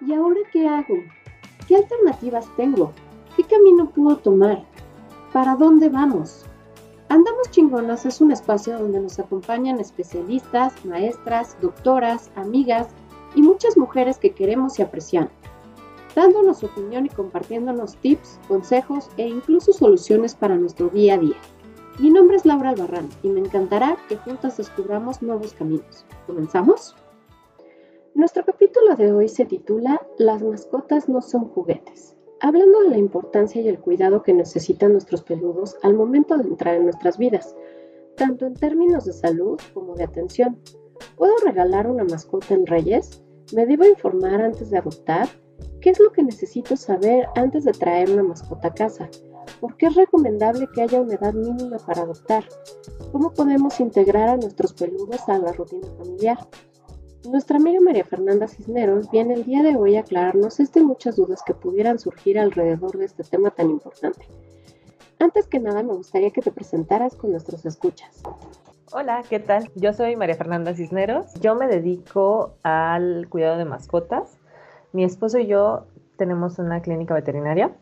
¿Y ahora qué hago? ¿Qué alternativas tengo? ¿Qué camino puedo tomar? ¿Para dónde vamos? Andamos Chingonas es un espacio donde nos acompañan especialistas, maestras, doctoras, amigas y muchas mujeres que queremos y apreciamos, dándonos opinión y compartiéndonos tips, consejos e incluso soluciones para nuestro día a día. Mi nombre es Laura Albarrán y me encantará que juntas descubramos nuevos caminos. ¿Comenzamos? Nuestro capítulo de hoy se titula Las mascotas no son juguetes, hablando de la importancia y el cuidado que necesitan nuestros peludos al momento de entrar en nuestras vidas, tanto en términos de salud como de atención. ¿Puedo regalar una mascota en Reyes? ¿Me debo informar antes de adoptar? ¿Qué es lo que necesito saber antes de traer una mascota a casa? ¿Por qué es recomendable que haya una edad mínima para adoptar? ¿Cómo podemos integrar a nuestros peludos a la rutina familiar? Nuestra amiga María Fernanda Cisneros viene el día de hoy a aclararnos este muchas dudas que pudieran surgir alrededor de este tema tan importante. Antes que nada, me gustaría que te presentaras con nuestros escuchas. Hola, ¿qué tal? Yo soy María Fernanda Cisneros. Yo me dedico al cuidado de mascotas. Mi esposo y yo tenemos una clínica veterinaria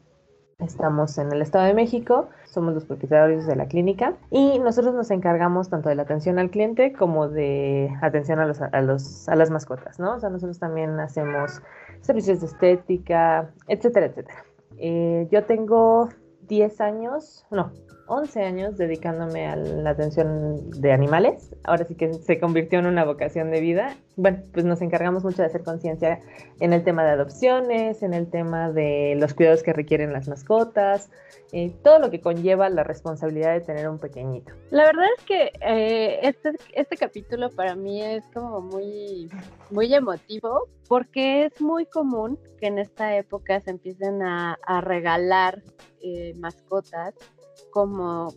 Estamos en el Estado de México, somos los propietarios de la clínica y nosotros nos encargamos tanto de la atención al cliente como de atención a, los, a, los, a las mascotas, ¿no? O sea, nosotros también hacemos servicios de estética, etcétera, etcétera. Eh, yo tengo 10 años, no, 11 años dedicándome a la atención de animales. Ahora sí que se convirtió en una vocación de vida. Bueno, pues nos encargamos mucho de hacer conciencia en el tema de adopciones, en el tema de los cuidados que requieren las mascotas, eh, todo lo que conlleva la responsabilidad de tener un pequeñito. La verdad es que eh, este, este capítulo para mí es como muy, muy emotivo porque es muy común que en esta época se empiecen a, regalar eh, mascotas como,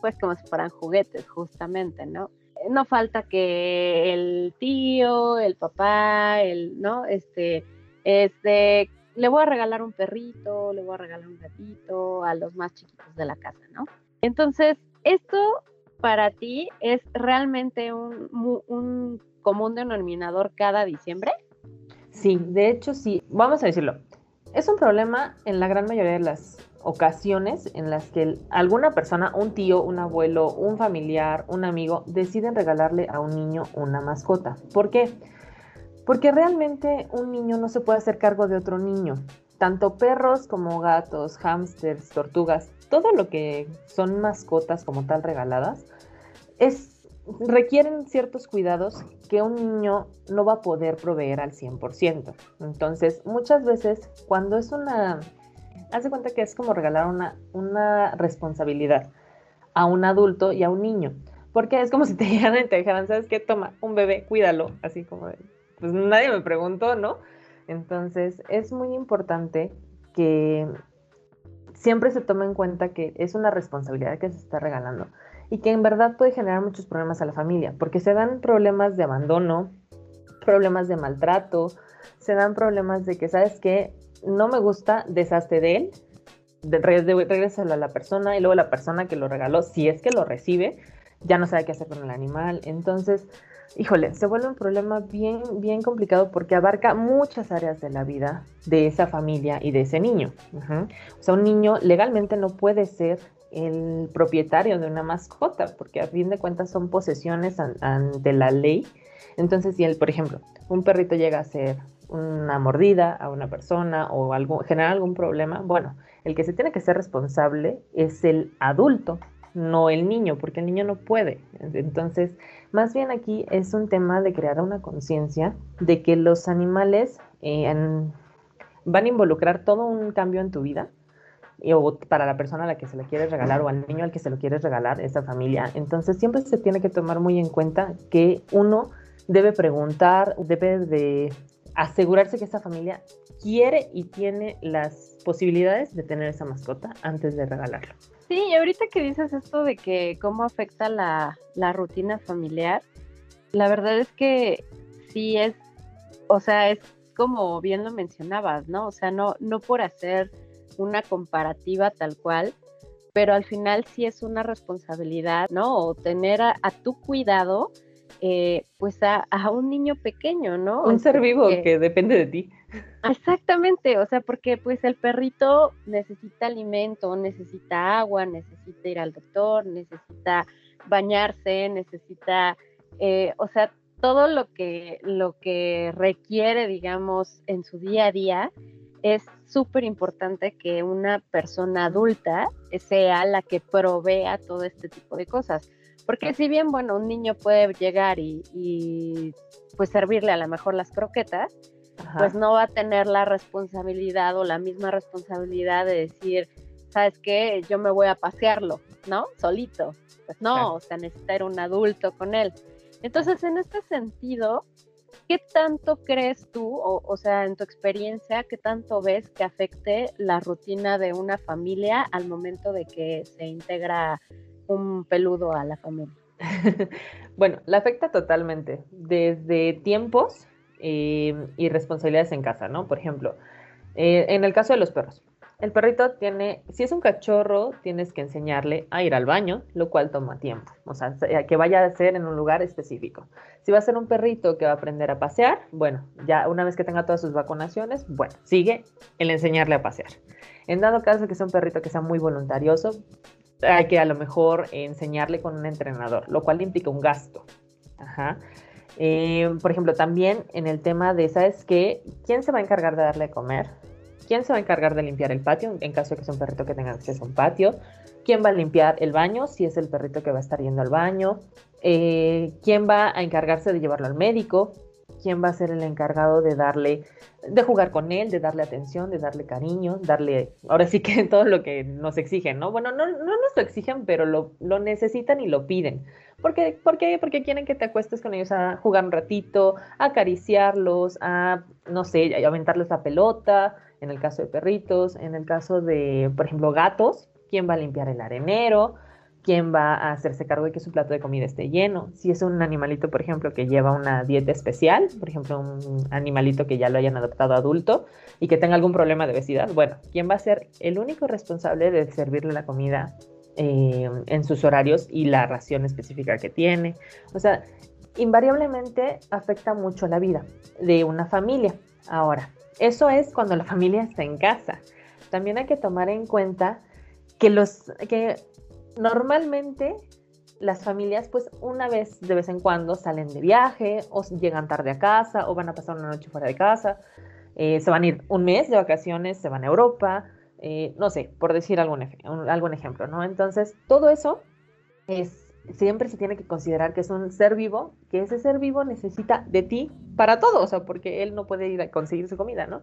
pues como si fueran juguetes, justamente, ¿no? No falta que el tío, el papá, el, ¿no? Este, este, le voy a regalar un perrito, le voy a regalar un gatito a los más chiquitos de la casa, ¿no? Entonces, esto para ti es realmente un, un común denominador cada diciembre. Sí, de hecho sí, vamos a decirlo. Es un problema en la gran mayoría de las ocasiones en las que alguna persona, un tío, un abuelo, un familiar, un amigo, deciden regalarle a un niño una mascota. ¿Por qué? Porque realmente un niño no se puede hacer cargo de otro niño. Tanto perros como gatos, hámsters, tortugas, todo lo que son mascotas como tal regaladas, es, requieren ciertos cuidados que un niño no va a poder proveer al 100%. Entonces, muchas veces cuando es una haz de cuenta que es como regalar una, una responsabilidad a un adulto y a un niño. Porque es como si te llegaran y te dijeran, ¿sabes qué? Toma, un bebé, cuídalo. Así como de, pues nadie me preguntó, ¿no? Entonces es muy importante que siempre se tome en cuenta que es una responsabilidad que se está regalando y que en verdad puede generar muchos problemas a la familia, porque se dan problemas de abandono, problemas de maltrato, se dan problemas de que, ¿sabes qué? No me gusta, deshazte de él, de, regresarlo a la persona y luego la persona que lo regaló, si es que lo recibe, ya no sabe qué hacer con el animal. Entonces, híjole, se vuelve un problema bien, bien complicado porque abarca muchas áreas de la vida de esa familia y de ese niño. O sea, un niño legalmente no puede ser el propietario de una mascota porque a fin de cuentas son posesiones ante la ley. Entonces, si él, por ejemplo, un perrito llega a ser una mordida a una persona o algo, generar algún problema, bueno, el que se tiene que ser responsable es el adulto, no el niño, porque el niño no puede. Entonces, más bien aquí es un tema de crear una conciencia de que los animales eh, van a involucrar todo un cambio en tu vida, o para la persona a la que se le quieres regalar o al niño al que se lo quieres regalar, esa familia. Entonces, siempre se tiene que tomar muy en cuenta que uno debe preguntar, debe de asegurarse que esa familia quiere y tiene las posibilidades de tener esa mascota antes de regalarlo. Sí, y ahorita que dices esto de que cómo afecta la, la rutina familiar, la verdad es que sí es, o sea, es como bien lo mencionabas, ¿no? O sea, no, no por hacer una comparativa tal cual, pero al final sí es una responsabilidad, ¿no? O tener a, a tu cuidado eh, pues a, un niño pequeño, ¿no? Un ser vivo que depende de ti. Exactamente, o sea, porque pues el perrito necesita alimento, necesita agua, necesita ir al doctor, necesita bañarse, necesita, eh, o sea, todo lo que, lo que requiere, digamos, en su día a día, es súper importante que una persona adulta sea la que provea todo este tipo de cosas. Porque si bien, bueno, un niño puede llegar y, pues servirle a lo mejor las croquetas, pues no va a tener la responsabilidad o la misma responsabilidad de decir, ¿sabes qué? Yo me voy a pasearlo, ¿no? Solito. Pues no, o sea, necesita un adulto con él. Entonces, en este sentido, ¿qué tanto crees tú, o, o, sea, en tu experiencia, qué tanto ves que afecte la rutina de una familia al momento de que se integra un peludo a la familia? bueno, la afecta totalmente, desde tiempos eh, y responsabilidades en casa, ¿no? Por ejemplo, eh, en el caso de los perros, el perrito tiene, si es un cachorro, tienes que enseñarle a ir al baño, lo cual toma tiempo, o sea, que vaya a ser en un lugar específico. Si va a ser un perrito que va a aprender a pasear, bueno, ya una vez que tenga todas sus vacunaciones, bueno, sigue el enseñarle a pasear. En dado caso que sea un perrito que sea muy voluntarioso, hay que a lo mejor enseñarle con un entrenador, lo cual implica un gasto. Eh, por ejemplo, también en el tema de, ¿sabes qué? ¿Quién se va a encargar de darle a comer? ¿Quién se va a encargar de limpiar el patio en caso de que sea un perrito que tenga acceso a un patio? ¿Quién va a limpiar el baño si es el perrito que va a estar yendo al baño? Eh, ¿Quién va a encargarse de llevarlo al médico? ¿Quién va a ser el encargado de darle, de jugar con él, de darle atención, de darle cariño, darle, ahora sí que todo lo que nos exigen, ¿no? Bueno, no, no nos lo exigen, pero lo, lo necesitan y lo piden. ¿Por qué? ¿Por? Porque quieren que te acuestes con ellos a jugar un ratito, a acariciarlos, a, no sé, a aventarles la pelota, en el caso de perritos, en el caso de, por ejemplo, gatos, quién va a limpiar el arenero, quién va a hacerse cargo de que su plato de comida esté lleno. Si es un animalito, por ejemplo, que lleva una dieta especial, por ejemplo, un animalito que ya lo hayan adoptado adulto y que tenga algún problema de obesidad, bueno, ¿quién va a ser el único responsable de servirle la comida eh, en sus horarios y la ración específica que tiene? O sea, invariablemente afecta mucho la vida de una familia. Ahora, eso es cuando la familia está en casa. También hay que tomar en cuenta que los que normalmente las familias pues una vez de vez en cuando salen de viaje o llegan tarde a casa o van a pasar una noche fuera de casa, eh, se van a ir un mes de vacaciones, se van a Europa, eh, no sé, por decir algún, algún ejemplo, ¿no? Entonces, todo eso es siempre se tiene que considerar que es un ser vivo, que ese ser vivo necesita de ti para todo, o sea, porque él no puede ir a conseguir su comida, ¿no?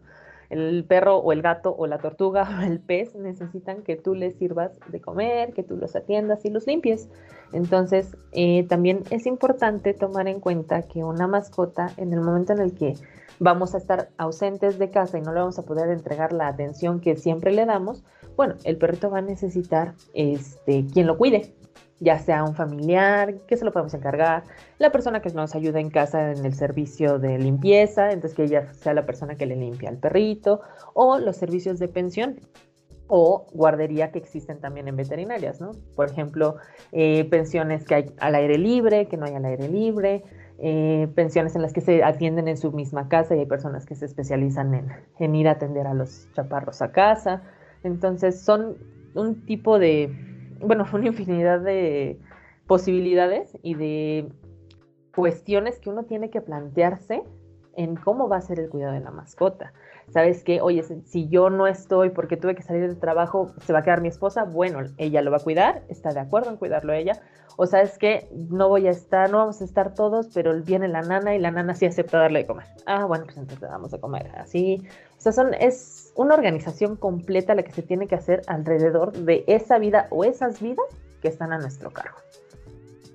El perro o el gato o la tortuga o el pez necesitan que tú les sirvas de comer, que tú los atiendas y los limpies. Entonces, eh, también es importante tomar en cuenta que una mascota, en el momento en el que vamos a estar ausentes de casa y no le vamos a poder entregar la atención que siempre le damos, bueno, el perrito va a necesitar este, quien lo cuide, ya sea un familiar, que se lo podemos encargar, la persona que nos ayuda en casa en el servicio de limpieza, entonces que ella sea la persona que le limpia al perrito, o los servicios de pensión o guardería que existen también en veterinarias, ¿no? Por ejemplo, eh, pensiones que hay al aire libre, que no hay al aire libre, eh, pensiones en las que se atienden en su misma casa y hay personas que se especializan en, en ir a atender a los chaparros a casa. Entonces son un tipo de bueno, una infinidad de posibilidades y de cuestiones que uno tiene que plantearse en cómo va a ser el cuidado de la mascota. ¿Sabes qué? Oye, si yo no estoy porque tuve que salir del trabajo, ¿se va a quedar mi esposa? Bueno, ella lo va a cuidar, está de acuerdo en cuidarlo ella. O sabes que no voy a estar, no vamos a estar todos, pero viene la nana y la nana sí acepta darle de comer. Ah, bueno, pues entonces le damos de comer. Así. O sea, son, es una organización completa la que se tiene que hacer alrededor de esa vida o esas vidas que están a nuestro cargo.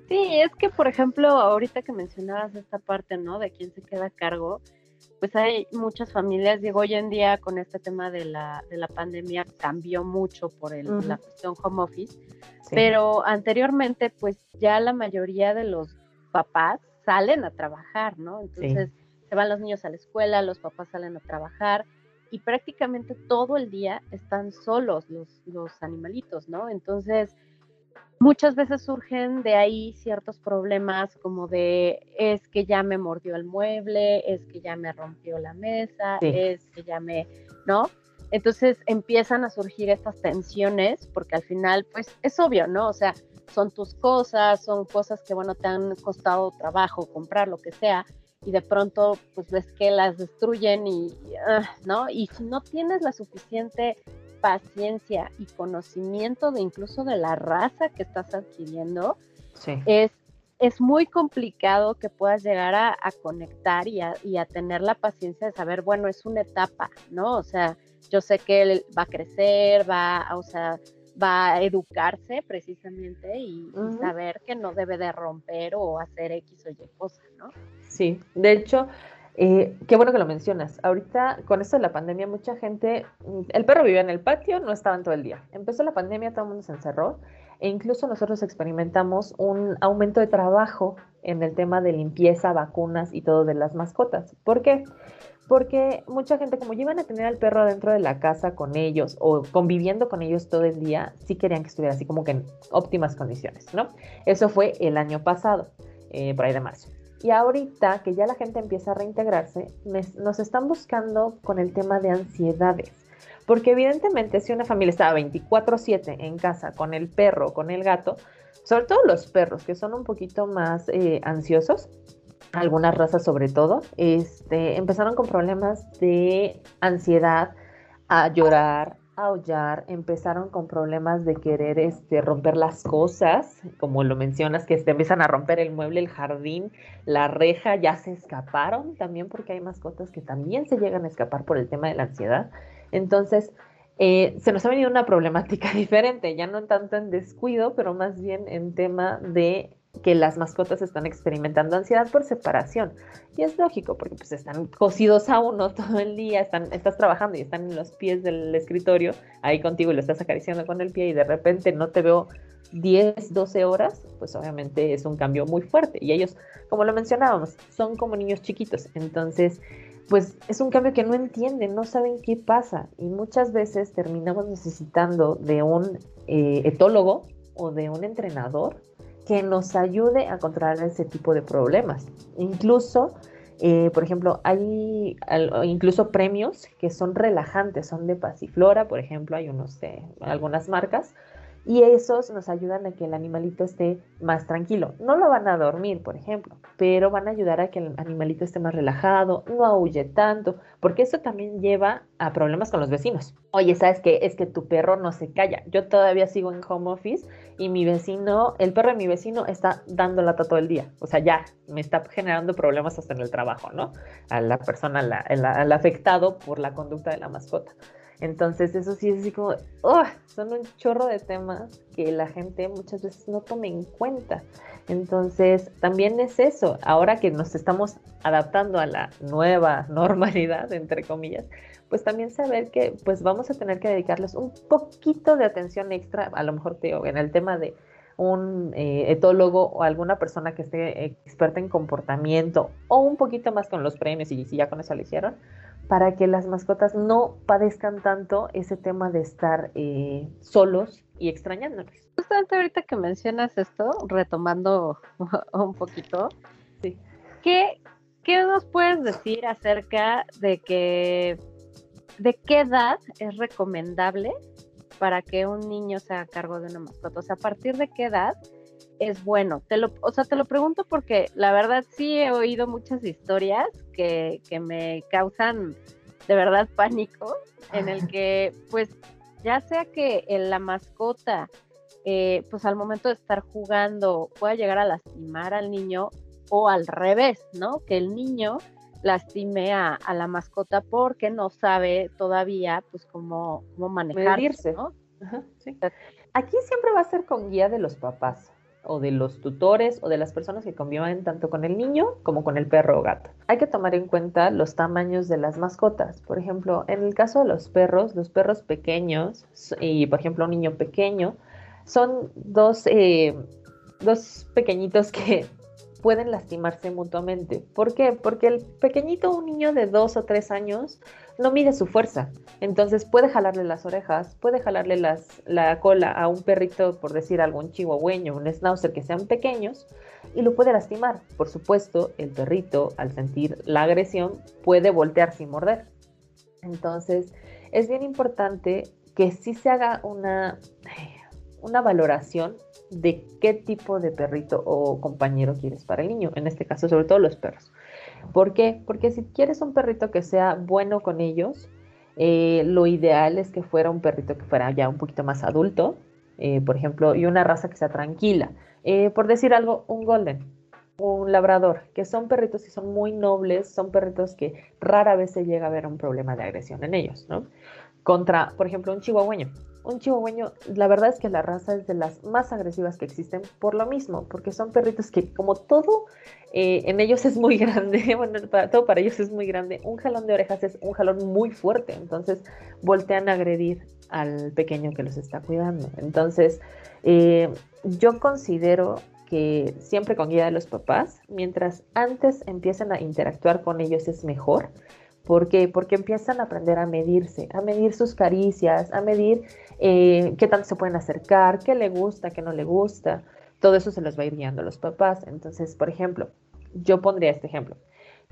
Sí, es que, por ejemplo, ahorita que mencionabas esta parte, ¿no? De quién se queda a cargo, pues hay muchas familias, digo, hoy en día con este tema de la, de la pandemia cambió mucho por el, la cuestión home office, pero anteriormente, pues ya la mayoría de los papás salen a trabajar, ¿no? Entonces se van los niños a la escuela, los papás salen a trabajar y prácticamente todo el día están solos los, los animalitos, ¿no? Entonces, muchas veces surgen de ahí ciertos problemas como de es que ya me mordió el mueble, es que ya me rompió la mesa, es que ya me, ¿no? Entonces empiezan a surgir estas tensiones porque al final, pues es obvio, ¿no? O sea, son tus cosas, son cosas que, bueno, te han costado trabajo comprar, lo que sea, y de pronto, pues ves que las destruyen y, ah, ¿no? Y si no tienes la suficiente paciencia y conocimiento de incluso de la raza que estás adquiriendo, es, es muy complicado que puedas llegar a, conectar y a, y a, tener la paciencia de saber, bueno, es una etapa, ¿no? O sea, yo sé que él va a crecer, va, o sea, va a educarse precisamente y, saber que no debe de romper o hacer X o Y cosas, ¿no? Sí, de hecho, eh, qué bueno que lo mencionas. Ahorita, con esto de la pandemia, mucha gente, mm, el perro vivía en el patio, no estaban todo el día. Empezó la pandemia, todo el mundo se encerró e incluso nosotros experimentamos un aumento de trabajo en el tema de limpieza, vacunas y todo de las mascotas. ¿Por qué? Porque mucha gente, como iban a tener al perro dentro de la casa con ellos o conviviendo con ellos todo el día, sí querían que estuviera así como que en óptimas condiciones, ¿no? Eso fue el año pasado, eh, por ahí de marzo. Y ahorita que ya la gente empieza a reintegrarse, nos están buscando con el tema de ansiedades. Porque evidentemente si una familia está 24/7 en casa con el perro, con el gato, sobre todo los perros que son un poquito más eh, ansiosos, algunas razas sobre todo, este, empezaron con problemas de ansiedad, a llorar, aullar, empezaron con problemas de querer este, romper las cosas, como lo mencionas, que se empiezan a romper el mueble, el jardín, la reja, ya se escaparon también porque hay mascotas que también se llegan a escapar por el tema de la ansiedad. Entonces, eh, se nos ha venido una problemática diferente, ya no tanto en descuido, pero más bien en tema de que las mascotas están experimentando ansiedad por separación. Y es lógico, porque pues están cosidos a uno todo el día, están, estás trabajando y están en los pies del escritorio, ahí contigo y lo estás acariciando con el pie y de repente no te veo 10, 12 horas, pues obviamente es un cambio muy fuerte. Y ellos, como lo mencionábamos, son como niños chiquitos. Entonces, pues es un cambio que no entienden, no saben qué pasa. Y muchas veces terminamos necesitando de un eh, etólogo o de un entrenador que nos ayude a controlar ese tipo de problemas. Incluso, eh, por ejemplo, hay incluso premios que son relajantes, son de Pasiflora, por ejemplo, hay unos de algunas marcas, y esos nos ayudan a que el animalito esté más tranquilo. No lo van a dormir, por ejemplo, pero van a ayudar a que el animalito esté más relajado, no aúlle tanto, porque eso también lleva a problemas con los vecinos. Oye, ¿sabes qué? Es que tu perro no se calla. Yo todavía sigo en home office y mi vecino, el perro de mi vecino está dando lata todo el día. O sea, ya me está generando problemas hasta en el trabajo, ¿no? A la persona, al afectado por la conducta de la mascota. Entonces, eso sí es así como, oh, son un chorro de temas que la gente muchas veces no toma en cuenta. Entonces, también es eso, ahora que nos estamos adaptando a la nueva normalidad, entre comillas, pues también saber que pues vamos a tener que dedicarles un poquito de atención extra, a lo mejor te en el tema de un eh, etólogo o alguna persona que esté experta en comportamiento o un poquito más con los premios y si ya con eso lo hicieron, para que las mascotas no padezcan tanto ese tema de estar eh, solos y extrañándonos. Justamente ahorita que mencionas esto, retomando un poquito, sí. ¿qué, ¿qué nos puedes decir acerca de que de qué edad es recomendable para que un niño se haga cargo de una mascota? O sea, a partir de qué edad es bueno. Te lo, o sea, te lo pregunto porque la verdad sí he oído muchas historias que, que me causan de verdad pánico, en el que pues ya sea que la mascota eh, pues al momento de estar jugando pueda llegar a lastimar al niño o al revés, ¿no? Que el niño lastime a, la mascota porque no sabe todavía pues cómo, cómo manejarse, ¿no? Aquí siempre va a ser con guía de los papás o de los tutores o de las personas que conviven tanto con el niño como con el perro o gato. Hay que tomar en cuenta los tamaños de las mascotas. Por ejemplo, en el caso de los perros, los perros pequeños y por ejemplo un niño pequeño son dos, eh, dos pequeñitos que pueden lastimarse mutuamente. ¿Por qué? Porque el pequeñito, un niño de dos o tres años, no mide su fuerza. Entonces puede jalarle las orejas, puede jalarle la cola a un perrito, por decir algún chihuahueño, un schnauzer que sean pequeños, y lo puede lastimar. Por supuesto, el perrito, al sentir la agresión, puede voltearse y morder. Entonces, es bien importante que sí se haga una, una valoración de qué tipo de perrito o compañero quieres para el niño, en este caso sobre todo los perros. ¿Por qué? Porque si quieres un perrito que sea bueno con ellos, eh, lo ideal es que fuera un perrito que fuera ya un poquito más adulto, eh, por ejemplo, y una raza que sea tranquila. Eh, por decir algo, un golden, un labrador, que son perritos que son muy nobles, son perritos que rara vez se llega a ver un problema de agresión en ellos, ¿no? Contra, por ejemplo, un chihuahueño un chihuahueño, la verdad es que la raza es de las más agresivas que existen por lo mismo, porque son perritos que como todo eh, en ellos es muy grande, bueno, todo para ellos es muy grande, un jalón de orejas es un jalón muy fuerte, entonces voltean a agredir al pequeño que los está cuidando. Entonces, eh, yo considero que siempre con guía de los papás, mientras antes empiecen a interactuar con ellos es mejor, ¿Por qué? Porque empiezan a aprender a medirse, a medir sus caricias, a medir eh, qué tanto se pueden acercar, qué le gusta, qué no le gusta. Todo eso se los va a ir guiando a los papás. Entonces, por ejemplo, yo pondría este ejemplo,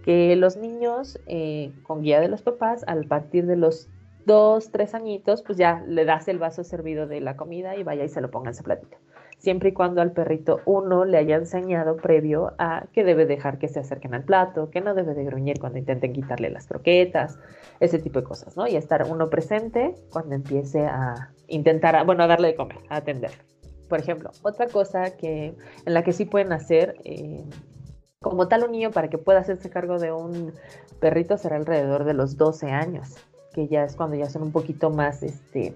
que los niños eh, con guía de los papás, al partir de los dos, tres añitos, pues ya le das el vaso servido de la comida y vaya y se lo ponga en su platito siempre y cuando al perrito uno le haya enseñado previo a que debe dejar que se acerquen al plato, que no debe de gruñir cuando intenten quitarle las croquetas, ese tipo de cosas, ¿no? Y estar uno presente cuando empiece a intentar, bueno, darle de comer, atender. Por ejemplo, otra cosa que, en la que sí pueden hacer, eh, como tal un niño para que pueda hacerse cargo de un perrito será alrededor de los 12 años, que ya es cuando ya son un poquito más este,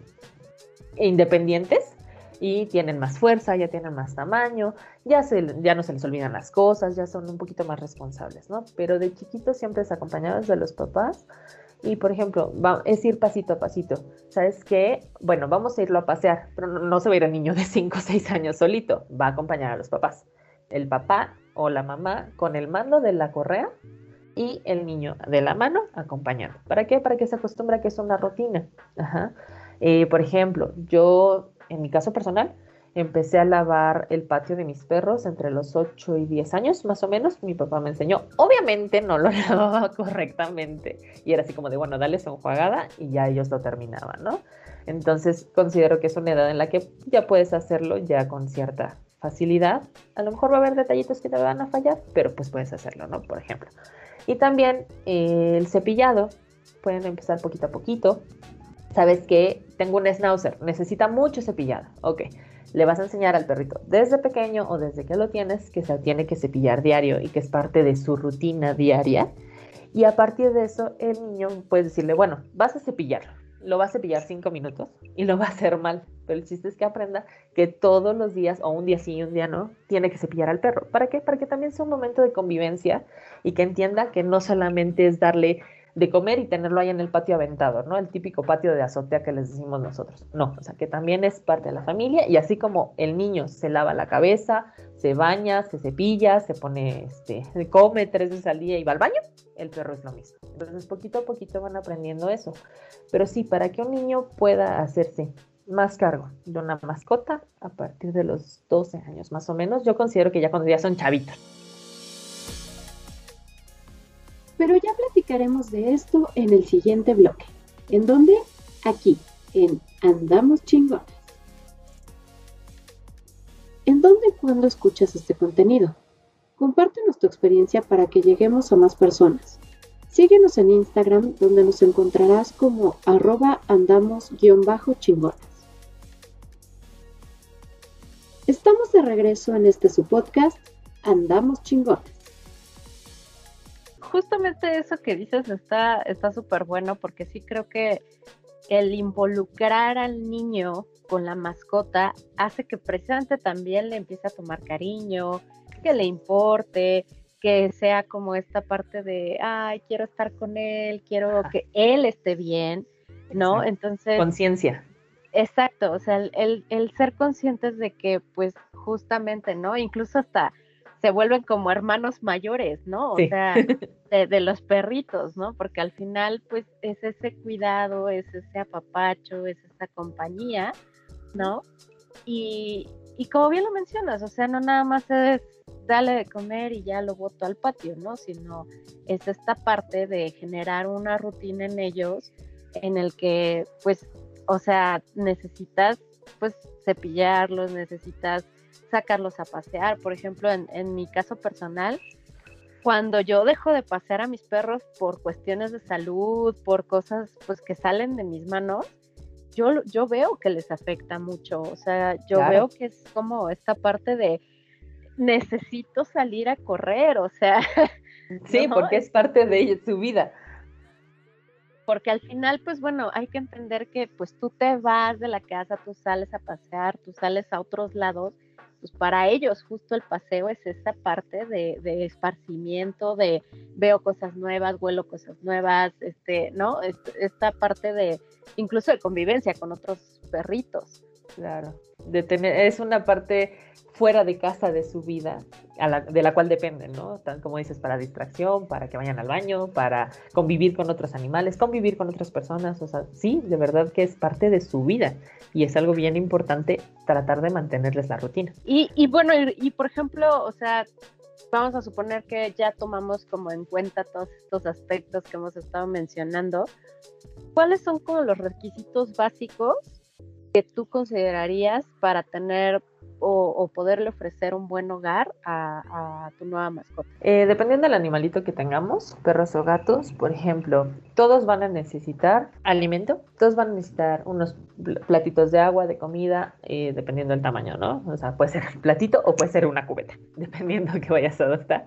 independientes y tienen más fuerza, ya tienen más tamaño, ya, se, ya no se les olvidan las cosas, ya son un poquito más responsables, ¿no? Pero de chiquitos siempre es acompañados de los papás y, por ejemplo, va, es ir pasito a pasito. ¿Sabes qué? Bueno, vamos a irlo a pasear, pero no, se va a ir el niño de 5 o 6 años solito, va a acompañar a los papás. El papá o la mamá con el mando de la correa y el niño de la mano acompañando. ¿Para qué? Para que se acostumbre a que es una rutina. Ajá. Eh, por ejemplo, yo en mi caso personal, empecé a lavar el patio de mis perros entre los 8 y 10 años, más o menos. Mi papá me enseñó. Obviamente no lo lavaba correctamente. Y era así como de, bueno, dale su enjuagada y ya ellos lo terminaban, ¿no? Entonces considero que es una edad en la que ya puedes hacerlo ya con cierta facilidad. A lo mejor va a haber detallitos que te van a fallar, pero pues puedes hacerlo, ¿no? Por ejemplo. Y también eh, el cepillado. Pueden empezar poquito a poquito sabes que tengo un schnauzer, necesita mucho cepillado. Ok, le vas a enseñar al perrito desde pequeño o desde que lo tienes que se tiene que cepillar diario y que es parte de su rutina diaria. Y a partir de eso, el niño puede decirle, bueno, vas a cepillarlo, lo vas a cepillar cinco minutos y lo va a hacer mal. Pero el chiste es que aprenda que todos los días, o un día sí y un día no, tiene que cepillar al perro. ¿Para qué? Para que también sea un momento de convivencia y que entienda que no solamente es darle de comer y tenerlo ahí en el patio aventado, ¿no? El típico patio de azotea que les decimos nosotros. No, o sea, que también es parte de la familia y así como el niño se lava la cabeza, se baña, se cepilla, se pone, este, come tres veces al día y va al baño, el perro es lo mismo. Entonces, poquito a poquito van aprendiendo eso. Pero sí, para que un niño pueda hacerse más cargo de una mascota a partir de los 12 años más o menos, yo considero que ya cuando ya son chavitos pero ya platicaremos de esto en el siguiente bloque. ¿En dónde? Aquí, en Andamos Chingones. ¿En dónde y cuándo escuchas este contenido? Compártenos tu experiencia para que lleguemos a más personas. Síguenos en Instagram donde nos encontrarás como arroba andamos-chingones. Estamos de regreso en este su podcast, Andamos Chingones justamente eso que dices está súper bueno porque sí creo que el involucrar al niño con la mascota hace que precisamente también le empiece a tomar cariño, que le importe, que sea como esta parte de, ay, quiero estar con él, quiero que él esté bien, ¿no? Entonces... Conciencia. Exacto, o sea, el, el, ser conscientes de que, pues, justamente, ¿no? Incluso hasta se vuelven como hermanos mayores, ¿no? O sea, de, los perritos, ¿no? Porque al final, pues, es ese cuidado, es ese apapacho, es esa compañía, ¿no? Y, y como bien lo mencionas, o sea, no nada más es dale de comer y ya lo boto al patio, ¿no? Sino es esta parte de generar una rutina en ellos en el que, pues, o sea, necesitas, pues, cepillarlos, necesitas sacarlos a pasear. Por ejemplo, en, mi caso personal, cuando yo dejo de pasear a mis perros por cuestiones de salud, por cosas pues que salen de mis manos, yo, yo veo que les afecta mucho. O sea, yo veo que es como esta parte de necesito salir a correr, o sea. Sí, porque es parte de su vida. Porque al final, pues bueno, hay que entender que pues tú te vas de la casa, tú sales a pasear, tú sales a otros lados pues para ellos justo el paseo es esta parte de, esparcimiento, de veo cosas nuevas, huelo cosas nuevas, este, ¿no? Esta parte de incluso de convivencia con otros perritos. Claro, de tener, es una parte fuera de casa de su vida, de la cual dependen, ¿no? Tan como dices, para distracción, para que vayan al baño, para convivir con otros animales, convivir con otras personas, o sea, sí, de verdad que es parte de su vida y es algo bien importante tratar de mantenerles la rutina. Y, y bueno, y, por ejemplo, o sea, vamos a suponer que ya tomamos como en cuenta todos estos aspectos que hemos estado mencionando. ¿Cuáles son como los requisitos básicos que tú considerarías para tener o, poderle ofrecer un buen hogar a, tu nueva mascota? Eh, dependiendo del animalito que tengamos, perros o gatos, por ejemplo, todos van a necesitar alimento, todos van a necesitar unos platitos de agua, de comida, eh, dependiendo del tamaño, ¿no? O sea, puede ser platito o puede ser una cubeta, dependiendo que vayas a adoptar.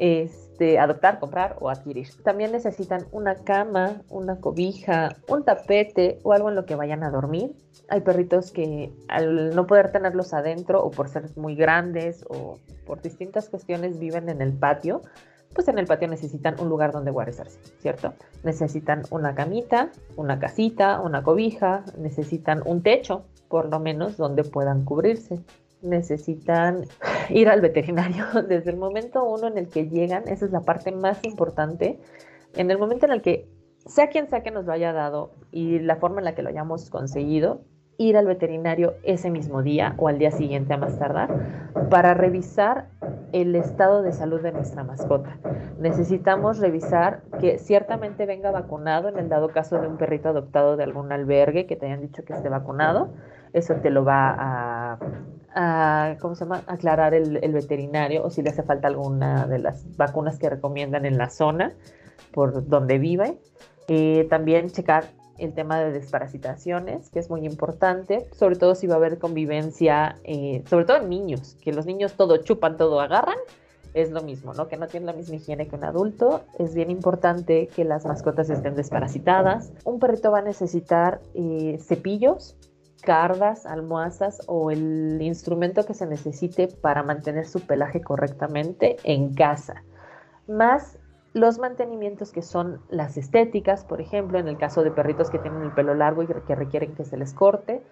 Este, adoptar, comprar o adquirir. También necesitan una cama, una cobija, un tapete o algo en lo que vayan a dormir hay perritos que al no poder tenerlos adentro o por ser muy grandes o por distintas cuestiones viven en el patio, pues en el patio necesitan un lugar donde guarecerse, ¿cierto? Necesitan una camita, una casita, una cobija, necesitan un techo, por lo menos, donde puedan cubrirse. Necesitan ir al veterinario desde el momento uno en el que llegan, esa es la parte más importante. En el momento en el que sea quien sea que nos lo haya dado y la forma en la que lo hayamos conseguido, ir al veterinario ese mismo día o al día siguiente a más tardar para revisar el estado de salud de nuestra mascota. Necesitamos revisar que ciertamente venga vacunado en el dado caso de un perrito adoptado de algún albergue que te hayan dicho que esté vacunado. Eso te lo va a, ¿cómo se llama? aclarar el, veterinario o si le hace falta alguna de las vacunas que recomiendan en la zona por donde vive. Eh, también checar el tema de desparasitaciones, que es muy importante, sobre todo si va a haber convivencia, eh, sobre todo en niños, que los niños todo chupan, todo agarran, es lo mismo, ¿no? Que no tienen la misma higiene que un adulto. Es bien importante que las mascotas estén desparasitadas. Un perrito va a necesitar eh, cepillos, cardas, almohadas o el instrumento que se necesite para mantener su pelaje correctamente en casa. Más los mantenimientos que son las estéticas, por ejemplo, en el caso de perritos que tienen el pelo largo y que requieren que se les corte,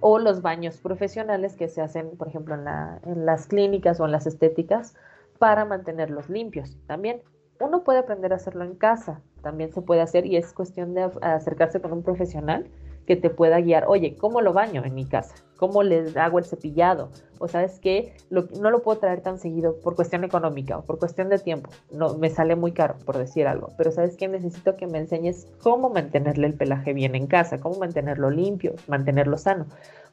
o los baños profesionales que se hacen, por ejemplo, en, las clínicas o en las estéticas para mantenerlos limpios. También uno puede aprender a hacerlo en casa, también se puede hacer y es cuestión de acercarse con un profesional que te pueda guiar, oye, ¿cómo lo baño en mi casa? ¿Cómo les hago el cepillado? O sabes que no lo puedo traer tan seguido por cuestión económica o por cuestión de tiempo. No, me sale muy caro, por decir algo. Pero sabes que necesito que me enseñes cómo mantenerle el pelaje bien en casa, cómo mantenerlo limpio, mantenerlo sano.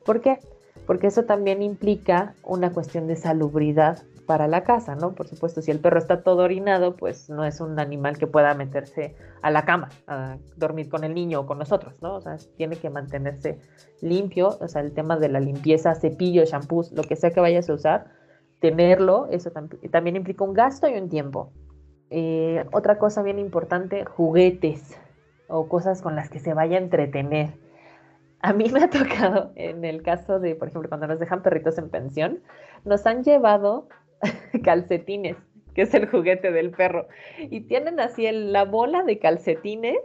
¿Por qué? Porque eso también implica una cuestión de salubridad para la casa, ¿no? Por supuesto, si el perro está todo orinado, pues no es un animal que pueda meterse a la cama a dormir con el niño o con nosotros, ¿no? O sea, tiene que mantenerse limpio, o sea, el tema de la limpieza, cepillo, shampoos, lo que sea que vayas a usar, tenerlo, eso también implica un gasto y un tiempo. Eh, otra cosa bien importante, juguetes o cosas con las que se vaya a entretener. A mí me ha tocado, en el caso de, por ejemplo, cuando nos dejan perritos en pensión, nos han llevado calcetines, que es el juguete del perro. Y tienen así la bola de calcetines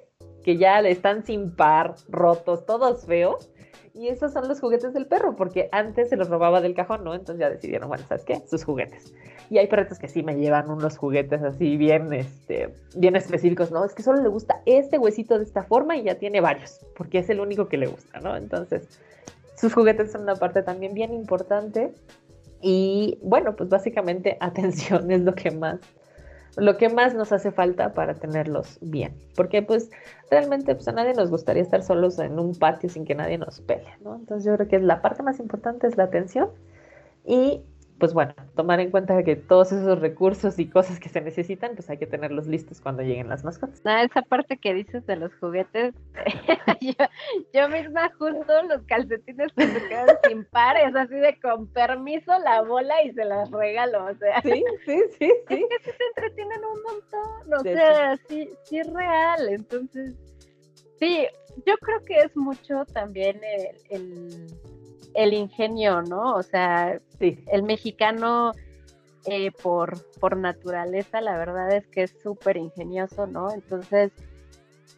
que ya están sin par, rotos, todos feos. Y esos son los juguetes del perro, porque antes se los robaba del cajón, ¿no? Entonces ya decidieron, bueno, ¿sabes qué? Sus juguetes. Y hay perritos que sí me llevan unos juguetes así bien, este, bien específicos, ¿no? Es que solo le gusta este huesito de esta forma y ya tiene varios, porque es el único que le gusta, ¿no? Entonces, sus juguetes son una parte también bien importante. Y bueno, pues básicamente atención es lo que más lo que más nos hace falta para tenerlos bien. Porque pues realmente pues, a nadie nos gustaría estar solos en un patio sin que nadie nos pele, ¿no? Entonces yo creo que la parte más importante es la atención y pues bueno, tomar en cuenta que todos esos recursos y cosas que se necesitan, pues hay que tenerlos listos cuando lleguen las mascotas. Ah, esa parte que dices de los juguetes, yo, misma justo los calcetines que se quedan sin pares, así de con permiso la bola y se las regalo, o sea. Sí, sí, sí, sí. Es que se entretienen un montón, o sea, sí, sí es real, entonces, sí, yo creo que es mucho también el el ingenio, ¿no? O sea, sí. el mexicano eh, por, por naturaleza, la verdad es que es súper ingenioso, ¿no? Entonces,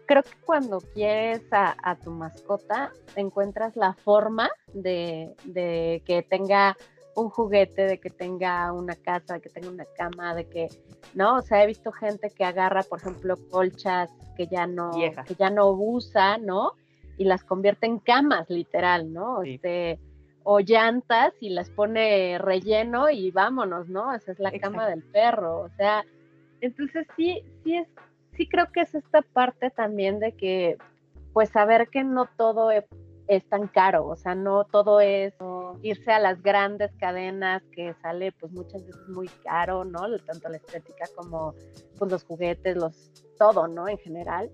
creo que cuando quieres a, tu mascota, encuentras la forma de, de, que tenga un juguete, de que tenga una casa, de que tenga una cama, de que, ¿no? O sea, he visto gente que agarra, por ejemplo, colchas que ya no, que ya no usa, ¿no? Y las convierte en camas, literal, ¿no? Este, o llantas y las pone relleno y vámonos, ¿no? Esa es la cama del perro, o sea, entonces sí, sí es, sí creo que es esta parte también de que, pues saber que no todo es, tan caro, o sea, no todo es irse a las grandes cadenas que sale pues muchas veces muy caro, ¿no? Tanto la estética como pues los juguetes, los, todo, ¿no? En general.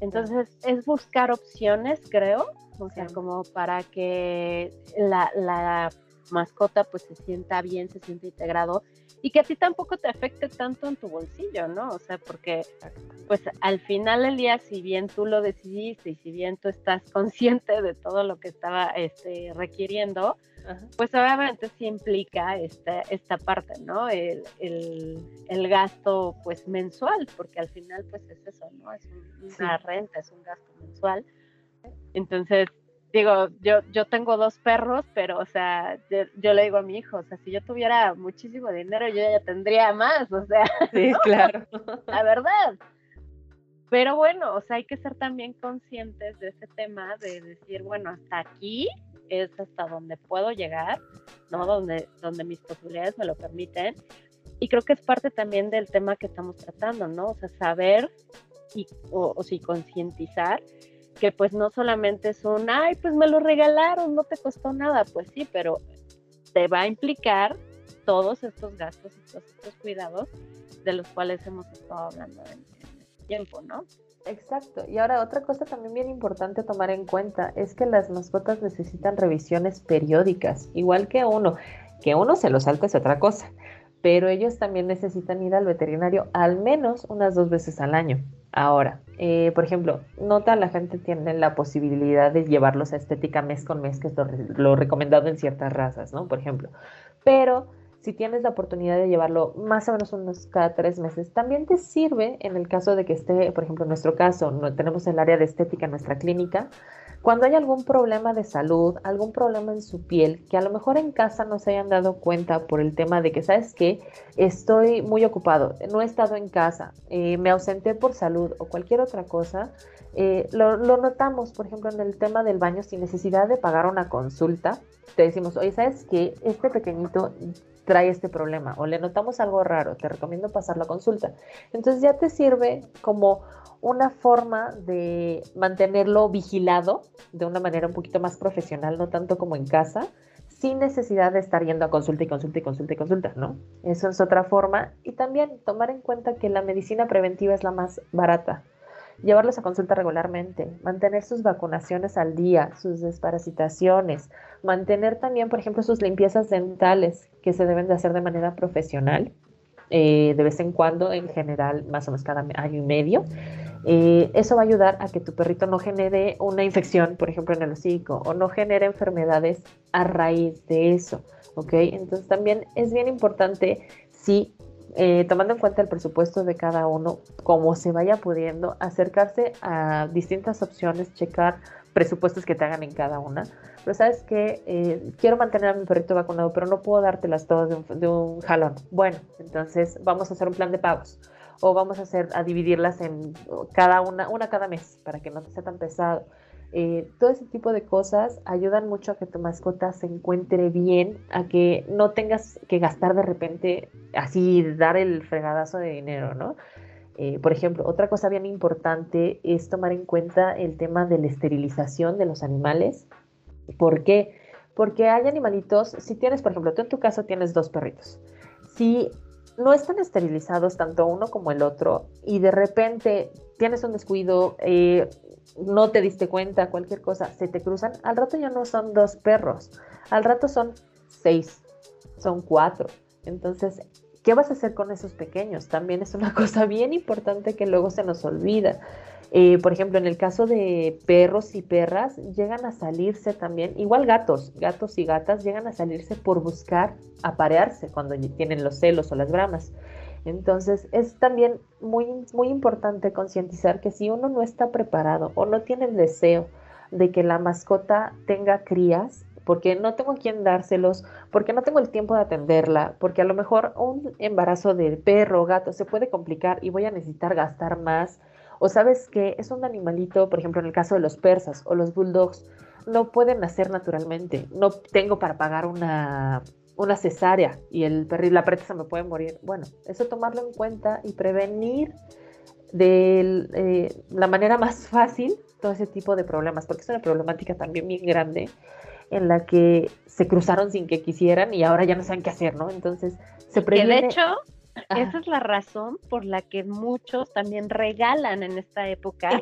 Entonces es buscar opciones, creo, o sea, como para que la, mascota pues se sienta bien, se sienta integrado y que a ti tampoco te afecte tanto en tu bolsillo, ¿no? O sea, porque pues al final del día, si bien tú lo decidiste y si bien tú estás consciente de todo lo que estaba este, requiriendo, pues obviamente sí implica esta, esta parte, ¿no? El, el, gasto pues mensual, porque al final pues es eso, ¿no? Es una renta, es un gasto mensual entonces, digo, yo, yo tengo dos perros, pero, o sea, yo, le digo a mi hijo, o sea, si yo tuviera muchísimo dinero, yo ya tendría más, o sea. Sí, claro. La verdad. Pero bueno, o sea, hay que ser también conscientes de ese tema de decir, bueno, hasta aquí es hasta donde puedo llegar, ¿no? Donde, donde mis posibilidades me lo permiten. Y creo que es parte también del tema que estamos tratando, ¿no? O sea, saber y, o, o sí, concientizar que pues no solamente es un, ay, pues me lo regalaron, no te costó nada, pues sí, pero te va a implicar todos estos gastos y todos estos cuidados de los cuales hemos estado hablando en, este tiempo, ¿no? Exacto. Y ahora otra cosa también bien importante tomar en cuenta es que las mascotas necesitan revisiones periódicas, igual que uno. Que uno se lo salte es otra cosa, pero ellos también necesitan ir al veterinario al menos unas dos veces al año. Ahora, eh, por ejemplo, nota la gente tiene la posibilidad de llevarlos a estética mes con mes, que es lo, recomendado en ciertas razas, ¿no? Por ejemplo. Pero si tienes la oportunidad de llevarlo más o menos unos cada tres meses, también te sirve en el caso de que esté, por ejemplo, en nuestro caso, no tenemos el área de estética en nuestra clínica, cuando hay algún problema de salud, algún problema en su piel, que a lo mejor en casa no se hayan dado cuenta por el tema de que, ¿sabes qué? Estoy muy ocupado, no he estado en casa, eh, me ausenté por salud o cualquier otra cosa, eh, lo, lo, notamos, por ejemplo, en el tema del baño, sin necesidad de pagar una consulta, te decimos, oye, ¿sabes qué? Este pequeñito trae este problema o le notamos algo raro, te recomiendo pasar la consulta. Entonces ya te sirve como una forma de mantenerlo vigilado de una manera un poquito más profesional, no tanto como en casa, sin necesidad de estar yendo a consulta y consulta y consulta y consulta, ¿no? Eso es otra forma. Y también tomar en cuenta que la medicina preventiva es la más barata. Llevarlos a consulta regularmente, mantener sus vacunaciones al día, sus desparasitaciones, mantener también, por ejemplo, sus limpiezas dentales que se deben de hacer de manera profesional, eh, de vez en cuando, en general, más o menos cada año y medio. Eh, eso va a ayudar a que tu perrito no genere una infección, por ejemplo, en el hocico, o no genere enfermedades a raíz de eso, ¿ok? Entonces también es bien importante, sí, eh, tomando en cuenta el presupuesto de cada uno, como se vaya pudiendo, acercarse a distintas opciones, checar presupuestos que te hagan en cada una. Pero sabes que eh, quiero mantener a mi perrito vacunado, pero no puedo dártelas todas de un, de un, jalón. Bueno, entonces vamos a hacer un plan de pagos o vamos a hacer a dividirlas en cada una, una cada mes para que no te sea tan pesado. Eh, todo ese tipo de cosas ayudan mucho a que tu mascota se encuentre bien, a que no tengas que gastar de repente así, dar el fregadazo de dinero, ¿no? Eh, por ejemplo, otra cosa bien importante es tomar en cuenta el tema de la esterilización de los animales. ¿Por qué? Porque hay animalitos, si tienes, por ejemplo, tú en tu caso tienes dos perritos. Si no están esterilizados tanto uno como el otro y de repente tienes un descuido, eh, no te diste cuenta, cualquier cosa, se te cruzan, al rato ya no son dos perros, al rato son seis, son cuatro. Entonces, ¿qué vas a hacer con esos pequeños? También es una cosa bien importante que luego se nos olvida. Eh, por ejemplo, en el caso de perros y perras, llegan a salirse también, igual gatos, gatos y gatas llegan a salirse por buscar aparearse cuando tienen los celos o las bramas. Entonces es también muy, muy importante concientizar que si uno no está preparado o no tiene el deseo de que la mascota tenga crías, porque no tengo a quién dárselos, porque no tengo el tiempo de atenderla, porque a lo mejor un embarazo de perro o gato se puede complicar y voy a necesitar gastar más, o sabes que es un animalito, por ejemplo en el caso de los persas o los bulldogs, no pueden nacer naturalmente, no tengo para pagar una una cesárea y el perrito, la preta se me puede morir. Bueno, eso tomarlo en cuenta y prevenir de eh, la manera más fácil todo ese tipo de problemas, porque es una problemática también bien grande en la que se cruzaron sin que quisieran y ahora ya no saben qué hacer, ¿no? Entonces, se previene... de hecho, esa es la razón por la que muchos también regalan en esta época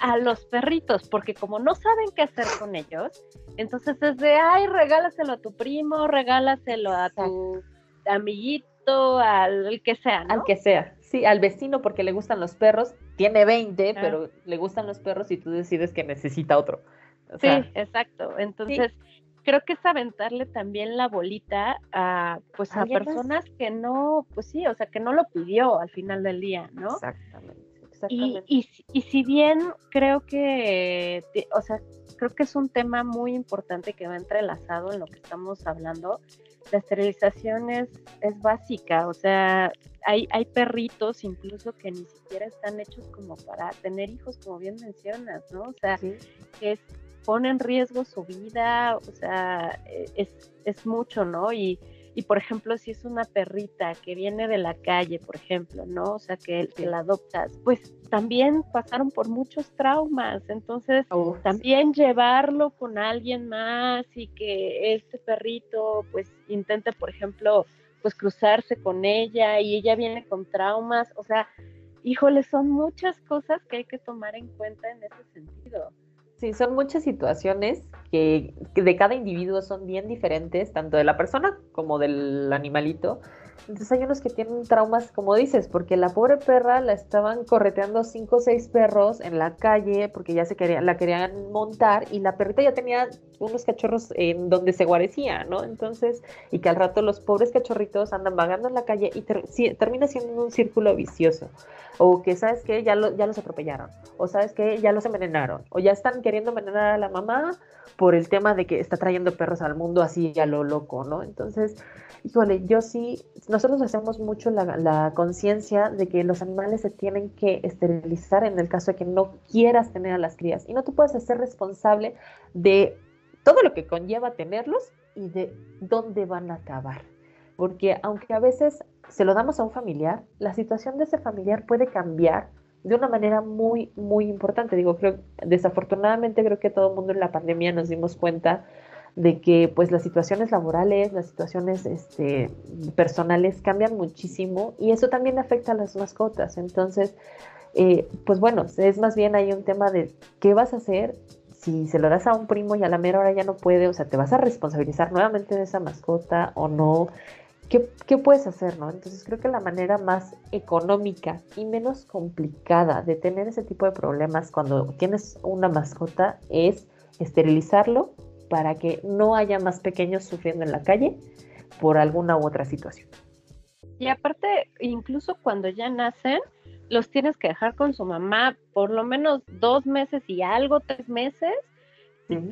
a los perritos, porque como no saben qué hacer con ellos, entonces es de, ay, regálaselo a tu primo, regálaselo a tu amiguito, al que sea, Al que sea, sí, al vecino porque le gustan los perros, tiene 20, pero le gustan los perros y tú decides que necesita otro. sí, exacto. Entonces creo que es aventarle también la bolita a pues a personas que no, pues sí, o sea, que no lo pidió al final del día, ¿no? Exactamente. exactamente. Y, y, si bien creo que, o sea, creo que es un tema muy importante que va entrelazado en lo que estamos hablando, la esterilización es, es básica, o sea, hay, hay perritos incluso que ni siquiera están hechos como para tener hijos, como bien mencionas, ¿no? O sea, que es pone en riesgo su vida, o sea, e, es, es mucho, ¿no? Y, y, por ejemplo, si es una perrita que viene de la calle, por ejemplo, ¿no? O sea, que, que la adoptas, pues también pasaron por muchos traumas, entonces también llevarlo con alguien más y que este perrito pues intente, por ejemplo, pues cruzarse con ella y ella viene con traumas, o sea, híjole, son muchas cosas que hay que tomar en cuenta en ese sentido. Sí, son muchas situaciones que, de cada individuo son bien diferentes, tanto de la persona como del animalito. Entonces hay unos que tienen traumas, como dices, porque la pobre perra la estaban correteando cinco o seis perros en la calle porque ya se quería, la querían montar y la perrita ya tenía unos cachorros en donde se guarecía, ¿no? Entonces, y que al rato los pobres cachorritos andan vagando en la calle y termina siendo un círculo vicioso. O que, ¿sabes que Ya, ya los atropellaron. O, ¿sabes que Ya los envenenaron. O ya están queriendo envenenar a la mamá por el tema de que está trayendo perros al mundo así a lo loco, ¿no? Entonces, híjole, yo sí, nosotros hacemos mucho la, conciencia de que los animales se tienen que esterilizar en el caso de que no quieras tener a las crías. Y no tú puedes ser responsable de todo lo que conlleva tenerlos y de dónde van a acabar. Porque aunque a veces se lo damos a un familiar, la situación de ese familiar puede cambiar de una manera muy, muy importante. Digo, desafortunadamente creo que todo el mundo en la pandemia nos dimos cuenta de que pues las situaciones laborales, las situaciones este, personales cambian muchísimo y eso también afecta a las mascotas. Entonces, eh, pues bueno, es más bien hay un tema de qué vas a hacer si se lo das a un primo y a la mera hora ya no puede, o sea, te vas a responsabilizar nuevamente de esa mascota o no. ¿Qué, puedes hacer, no? Entonces creo que la manera más económica y menos complicada de tener ese tipo de problemas cuando tienes una mascota es esterilizarlo para que no haya más pequeños sufriendo en la calle por alguna u otra situación. Y aparte, incluso cuando ya nacen, los tienes que dejar con su mamá por lo menos dos meses y algo, tres meses,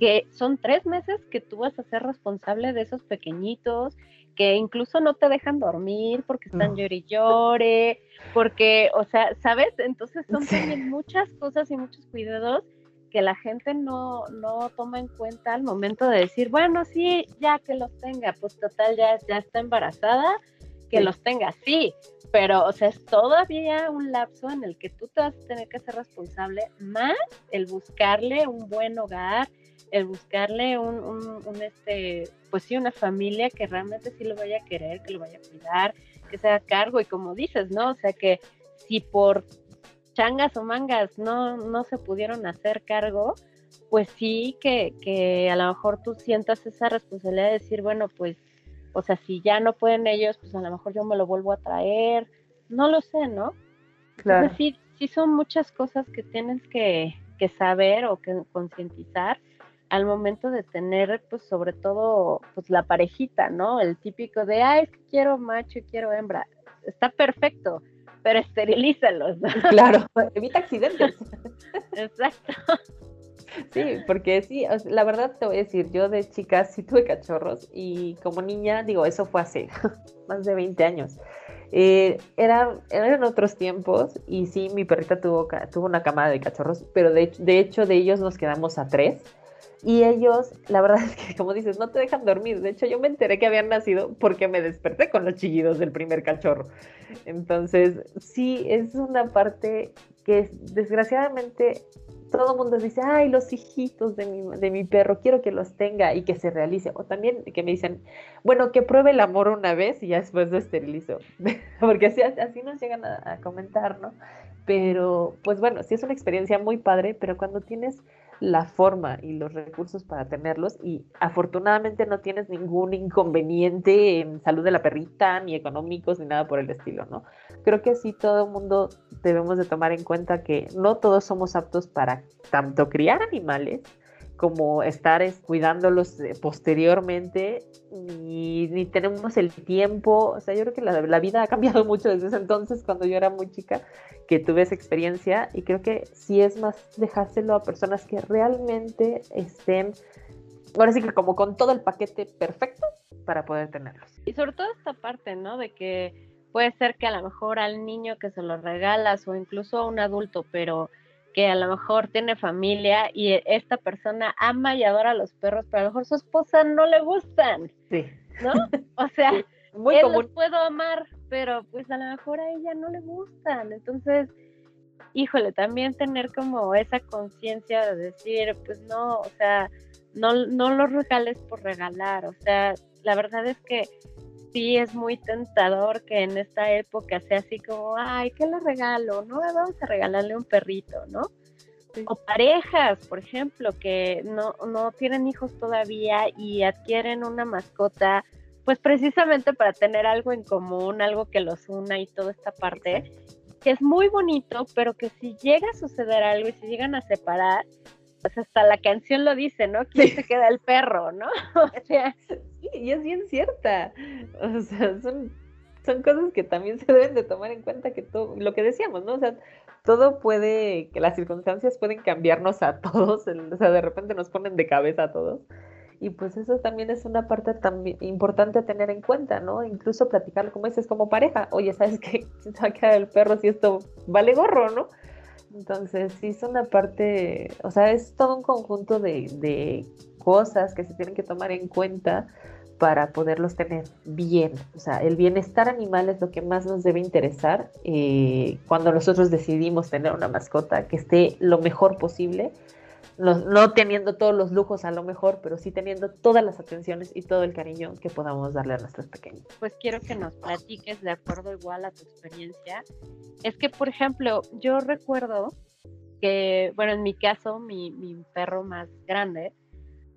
que son tres meses que tú vas a ser responsable de esos pequeñitos, que incluso no te dejan dormir porque están llore y llore, porque, o sea, ¿sabes? Entonces son también muchas cosas y muchos cuidados que la gente no, no toma en cuenta al momento de decir, bueno, sí, ya que los tenga, pues total, ya, ya está embarazada, que los tenga, sí, pero, o sea, es todavía un lapso en el que tú te vas a tener que ser responsable, más el buscarle un buen hogar, el buscarle un, un, este, pues sí, una familia que realmente sí lo vaya a querer, que lo vaya a cuidar, que sea cargo, y como dices, ¿no? O sea, que si por changas o mangas no, no se pudieron hacer cargo, pues sí que, que a lo mejor tú sientas esa responsabilidad de decir, bueno, pues o sea, si ya no pueden ellos, pues a lo mejor yo me lo vuelvo a traer. No lo sé, ¿no? Claro. sí, sí son muchas cosas que tienes que, que saber o que concientizar al momento de tener, pues sobre todo, pues la parejita, ¿no? El típico de, ay, es que quiero macho y quiero hembra. Está perfecto, pero esterilízalos. ¿no? Claro, evita accidentes. Exacto. Sí, porque sí, la verdad te voy a decir, yo de chica sí tuve cachorros y como niña, digo, eso fue hace más de 20 años. Eh, era, eran otros tiempos y sí, mi perrita tuvo, tuvo una camada de cachorros, pero de, de hecho de ellos nos quedamos a tres. Y ellos, la verdad es que, como dices, no te dejan dormir. De hecho, yo me enteré que habían nacido porque me desperté con los chillidos del primer cachorro. Entonces, sí, es una parte que desgraciadamente todo el mundo dice, ay, los hijitos de mi, de mi perro, quiero que los tenga y que se realice. O también que me dicen, bueno, que pruebe el amor una vez y ya después lo esterilizo. Porque así, así nos llegan a, a comentar, ¿no? Pero, pues bueno, sí es una experiencia muy padre, pero cuando tienes la forma y los recursos para tenerlos y afortunadamente no tienes ningún inconveniente en salud de la perrita, ni económicos, ni nada por el estilo, ¿no? Creo que sí todo el mundo debemos de tomar en cuenta que no todos somos aptos para tanto criar animales, como estar cuidándolos eh, posteriormente, ni, ni, tenemos el tiempo, o sea, yo creo que la, vida ha cambiado mucho desde ese entonces, cuando yo era muy chica, que tuve esa experiencia, y creo que sí es más dejárselo a personas que realmente estén, ahora sí que como con todo el paquete perfecto para poder tenerlos. Y sobre todo esta parte, ¿no? De que puede ser que a lo mejor al niño que se lo regalas o incluso a un adulto, pero que a lo mejor tiene familia y esta persona ama y adora a los perros, pero a lo mejor su esposa no le gustan. Sí. ¿No? O sea, Muy él los puedo amar, pero pues a lo mejor a ella no le gustan. Entonces, híjole, también tener como esa conciencia de decir, pues no, o sea, no, no los regales por regalar. O sea, la verdad es que sí es muy tentador que en esta época sea así como, ay, ¿qué le regalo? No, vamos a regalarle un perrito, ¿no? O parejas, por ejemplo, que no, no tienen hijos todavía y adquieren una mascota, pues precisamente para tener algo en común, algo que los una y toda esta parte, que es muy bonito, pero que si llega a suceder algo y si llegan a separar, pues hasta la canción lo dice, ¿no? ¿Quién se queda el perro, no? O sea, sí, y es bien cierta. O sea, son, son cosas que también se deben de tomar en cuenta que todo, lo que decíamos, ¿no? O sea, todo puede, que las circunstancias pueden cambiarnos a todos, o sea, de repente nos ponen de cabeza a todos. Y pues eso también es una parte también importante a tener en cuenta, ¿no? Incluso platicarlo, como dices, como pareja. Oye, ¿sabes qué? Se va a quedar el perro si esto vale gorro, ¿no? Entonces, sí es una parte, o sea, es todo un conjunto de, cosas que se tienen que tomar en cuenta para poderlos tener bien. O sea, el bienestar animal es lo que más nos debe interesar eh, cuando nosotros decidimos tener una mascota que esté lo mejor posible no, teniendo todos los lujos a lo mejor, pero sí teniendo todas las atenciones y todo el cariño que podamos darle a nuestros pequeños. Pues quiero que nos platiques de acuerdo igual a tu experiencia. Es que, por ejemplo, yo recuerdo que, bueno, en mi caso, mi, mi perro más grande,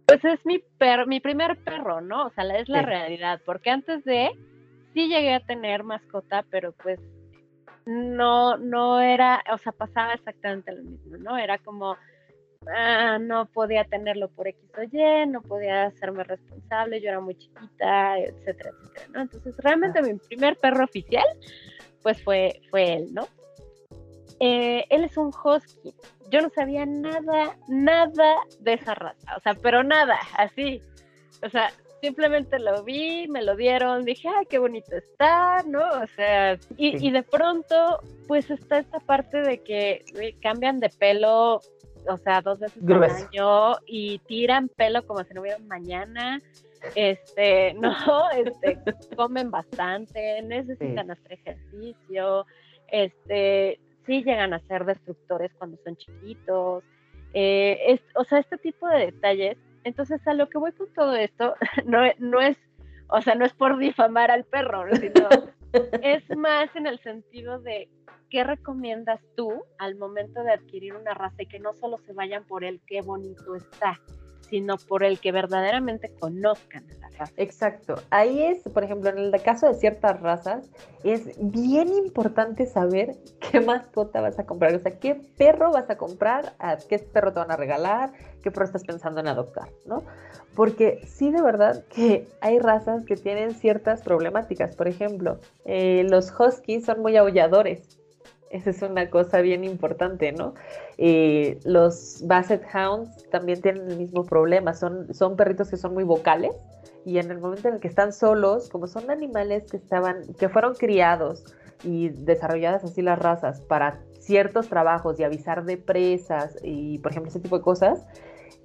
pues es mi perro, mi primer perro, ¿no? O sea, es la realidad, porque antes de, sí llegué a tener mascota, pero pues no, no era, o sea, pasaba exactamente lo mismo, ¿no? Era como ah, no podía tenerlo por X o Y, no podía hacerme responsable, yo era muy chiquita, etcétera, etcétera, ¿no? Entonces, realmente mi primer perro oficial, pues fue, fue él, ¿no? Eh, él es un husky. Yo no sabía nada, nada de esa raza, o sea, pero nada, así. O sea, simplemente lo vi, me lo dieron, dije, ay, qué bonito está, ¿no? O sea, y, y de pronto, pues está esta parte de que cambian de pelo o sea, dos veces al año y tiran pelo como si no hubiera mañana. Este, no, este, comen bastante, necesitan hacer ejercicio, este, sí llegan a ser destructores cuando son chiquitos. Eh, o sea, este tipo de detalles. Entonces, a lo que voy con todo esto, no, no es, o sea, no es por difamar al perro, sino es más en el sentido de ¿qué recomiendas tú al momento de adquirir una raza y que no solo se vayan por el qué bonito está, sino por el que verdaderamente conozcan la raza? Exacto. Ahí es, por ejemplo, en el caso de ciertas razas, es bien importante saber qué mascota vas a comprar, o sea, qué perro vas a comprar, a qué perro te van a regalar, qué perro estás pensando en adoptar, ¿no? Porque sí, de verdad que hay razas que tienen ciertas problemáticas. Por ejemplo, eh, los huskies son muy aulladores esa es una cosa bien importante, ¿no? Eh, los Basset Hounds también tienen el mismo problema, son, son perritos que son muy vocales y en el momento en el que están solos, como son animales que estaban, que fueron criados y desarrolladas así las razas para ciertos trabajos y avisar de presas y por ejemplo ese tipo de cosas,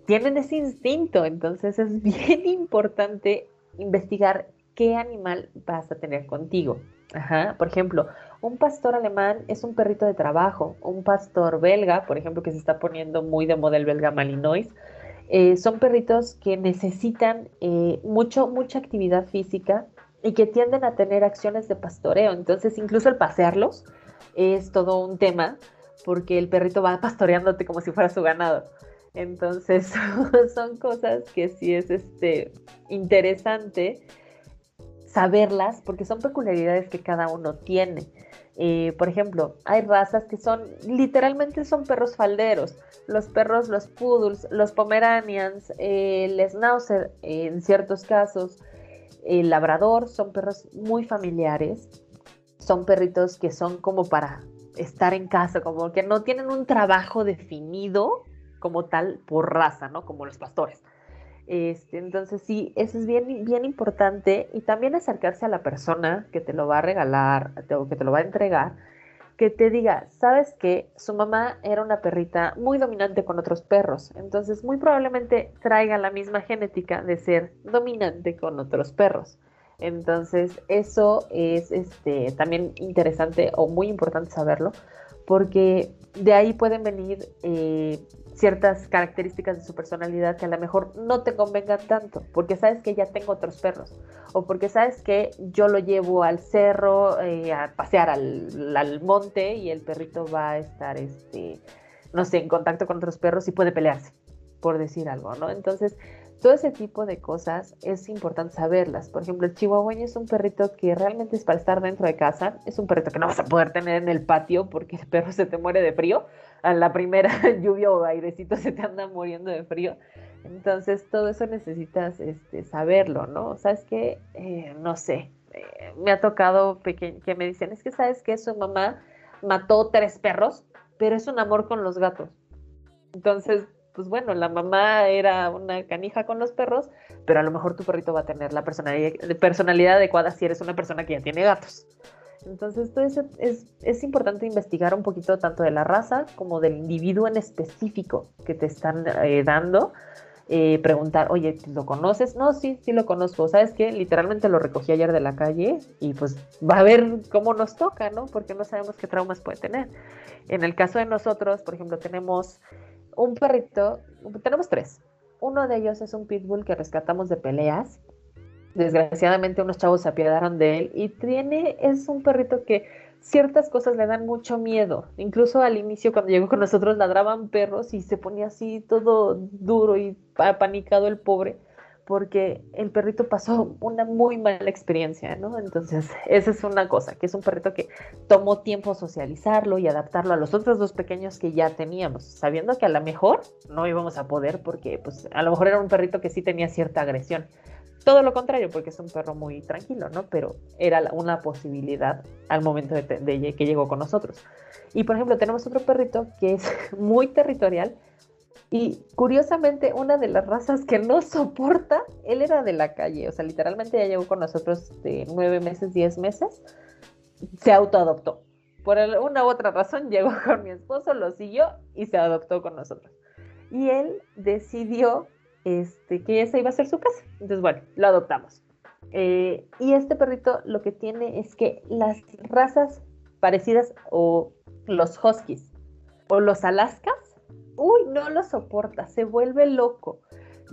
tienen ese instinto, entonces es bien importante investigar qué animal vas a tener contigo. Ajá. Por ejemplo, un pastor alemán es un perrito de trabajo. Un pastor belga, por ejemplo, que se está poniendo muy de moda el belga Malinois, eh, son perritos que necesitan eh, mucho, mucha actividad física y que tienden a tener acciones de pastoreo. Entonces, incluso el pasearlos es todo un tema porque el perrito va pastoreándote como si fuera su ganado. Entonces, son cosas que sí es este, interesante saberlas porque son peculiaridades que cada uno tiene. Eh, por ejemplo, hay razas que son, literalmente son perros falderos. Los perros, los poodles, los pomeranians, el schnauzer en ciertos casos, el labrador, son perros muy familiares. Son perritos que son como para estar en casa, como que no tienen un trabajo definido como tal por raza, ¿no? Como los pastores. Este, entonces sí, eso es bien, bien importante y también acercarse a la persona que te lo va a regalar o que te lo va a entregar, que te diga, sabes que su mamá era una perrita muy dominante con otros perros, entonces muy probablemente traiga la misma genética de ser dominante con otros perros. Entonces eso es este, también interesante o muy importante saberlo, porque de ahí pueden venir eh, ciertas características de su personalidad que a lo mejor no te convengan tanto, porque sabes que ya tengo otros perros, o porque sabes que yo lo llevo al cerro eh, a pasear al, al, monte y el perrito va a estar, este, no sé, en contacto con otros perros y puede pelearse, por decir algo, ¿no? Entonces, todo ese tipo de cosas es importante saberlas. Por ejemplo, el chihuahueño es un perrito que realmente es para estar dentro de casa. Es un perrito que no vas a poder tener en el patio porque el perro se te muere de frío. A la primera lluvia o airecito se te anda muriendo de frío. Entonces, todo eso necesitas este, saberlo, ¿no? ¿Sabes qué? Eh, no sé. Eh, me ha tocado que me dicen, es que sabes que su mamá mató tres perros, pero es un amor con los gatos. Entonces, pues bueno, la mamá era una canija con los perros, pero a lo mejor tu perrito va a tener la personalidad, adecuada si eres una persona que ya tiene gatos. Entonces, todo eso es, es, importante investigar un poquito tanto de la raza como del individuo en específico que te están eh, dando. Eh, preguntar, oye, ¿lo conoces? No, sí, sí lo conozco. ¿Sabes qué? Literalmente lo recogí ayer de la calle y pues va a ver cómo nos toca, ¿no? Porque no sabemos qué traumas puede tener. En el caso de nosotros, por ejemplo, tenemos un perrito, tenemos tres. Uno de ellos es un pitbull que rescatamos de peleas. Desgraciadamente unos chavos se apiadaron de él y tiene, es un perrito que ciertas cosas le dan mucho miedo. Incluso al inicio cuando llegó con nosotros ladraban perros y se ponía así todo duro y apanicado el pobre porque el perrito pasó una muy mala experiencia, ¿no? Entonces, esa es una cosa, que es un perrito que tomó tiempo socializarlo y adaptarlo a los otros dos pequeños que ya teníamos, sabiendo que a lo mejor no íbamos a poder porque, pues, a lo mejor era un perrito que sí tenía cierta agresión. Todo lo contrario, porque es un perro muy tranquilo, ¿no? Pero era una posibilidad al momento de, que llegó con nosotros. Y, por ejemplo, tenemos otro perrito que es muy territorial, y curiosamente, una de las razas que no soporta, él era de la calle, o sea, literalmente ya llegó con nosotros de nueve meses, diez meses, se autoadoptó. Por una u otra razón llegó con mi esposo, lo siguió y se adoptó con nosotros. Y él decidió este, que esa iba a ser su casa. Entonces, bueno, lo adoptamos. Eh, y este perrito lo que tiene es que las razas parecidas o los huskies o los alaskas uy, no lo soporta, se vuelve loco.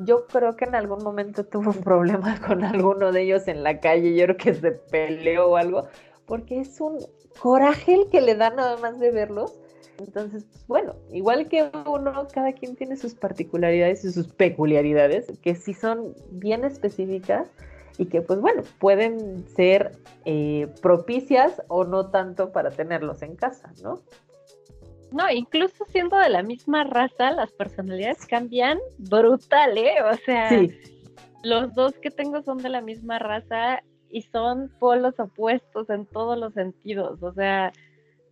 Yo creo que en algún momento tuvo un problema con alguno de ellos en la calle, yo creo que se peleó o algo, porque es un coraje el que le da nada más de verlos. Entonces, pues, bueno, igual que uno, cada quien tiene sus particularidades y sus peculiaridades, que sí son bien específicas y que, pues bueno, pueden ser eh, propicias o no tanto para tenerlos en casa, ¿no? No, incluso siendo de la misma raza, las personalidades cambian brutal, ¿eh? O sea, los dos que tengo son de la misma raza y son polos opuestos en todos los sentidos. O sea,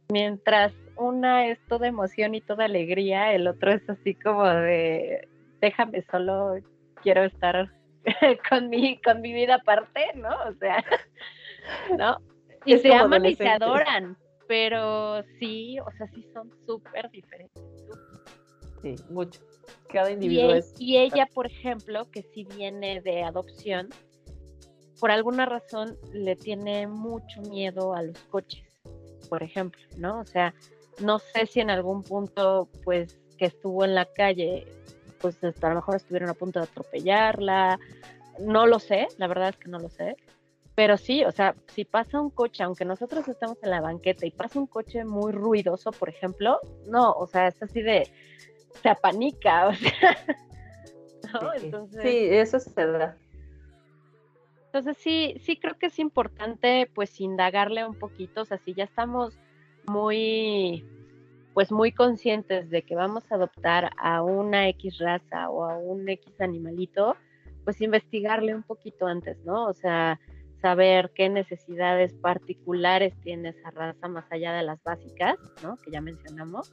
mientras una es toda emoción y toda alegría, el otro es así como de déjame solo, quiero estar con mi, con mi vida aparte, ¿no? O sea, ¿no? Y se aman y se adoran, pero sí, o sea, sí son súper diferentes. Sí, mucho. Cada individuo y, es. Y ella, por ejemplo, que sí viene de adopción, por alguna razón le tiene mucho miedo a los coches, por ejemplo, ¿no? O sea, no sé si en algún punto, pues, que estuvo en la calle, pues a lo mejor estuvieron a punto de atropellarla, no lo sé, la verdad es que no lo sé, pero sí, o sea, si pasa un coche, aunque nosotros estamos en la banqueta y pasa un coche muy ruidoso, por ejemplo, no, o sea, es así de, se apanica, o sea, ¿no? Entonces, sí, eso se da. Entonces sí, sí creo que es importante pues indagarle un poquito, o sea, si ya estamos muy, pues muy conscientes de que vamos a adoptar a una X raza o a un X animalito, pues investigarle un poquito antes, ¿no? O sea, saber qué necesidades particulares tiene esa raza más allá de las básicas, ¿no? Que ya mencionamos.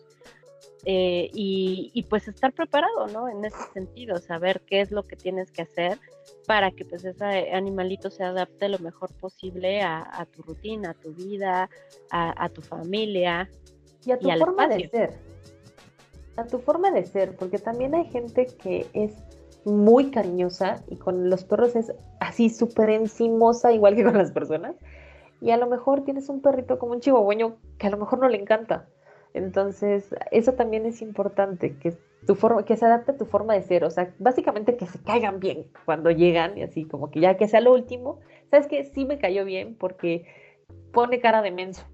Eh, y, pues estar preparado, ¿no? En ese sentido, saber qué es lo que tienes que hacer para que pues ese animalito se adapte lo mejor posible a, tu rutina, a tu vida, a, tu familia. Y a tu forma de ser. A tu forma de ser, porque también hay gente que es muy cariñosa y con los perros es así súper encimosa, igual que con las personas. Y a lo mejor tienes un perrito como un chihuahueño que a lo mejor no le encanta. Entonces, eso también es importante, que, tu forma, que se adapte a tu forma de ser. O sea, básicamente que se caigan bien cuando llegan y así como que ya que sea lo último. ¿Sabes que Sí me cayó bien porque pone cara de menso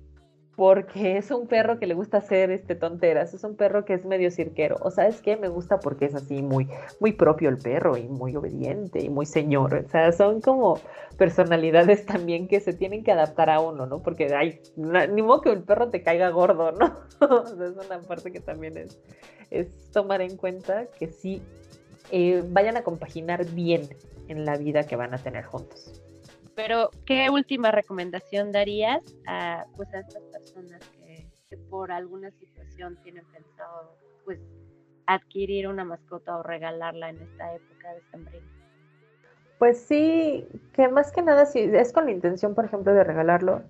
porque es un perro que le gusta hacer este tonteras, es un perro que es medio cirquero. O sabes qué, me gusta porque es así muy, muy propio el perro y muy obediente y muy señor. O sea, son como personalidades también que se tienen que adaptar a uno, ¿no? Porque hay, ni modo que el perro te caiga gordo, ¿no? o sea, es una parte que también es, es tomar en cuenta que sí eh, vayan a compaginar bien en la vida que van a tener juntos. Pero, ¿qué última recomendación darías a, pues, a estas que, por alguna situación tienen pensado pues, adquirir una mascota o regalarla en esta época de sembrina? Pues sí, que más que nada, si es con la intención, por ejemplo, de regalarlo,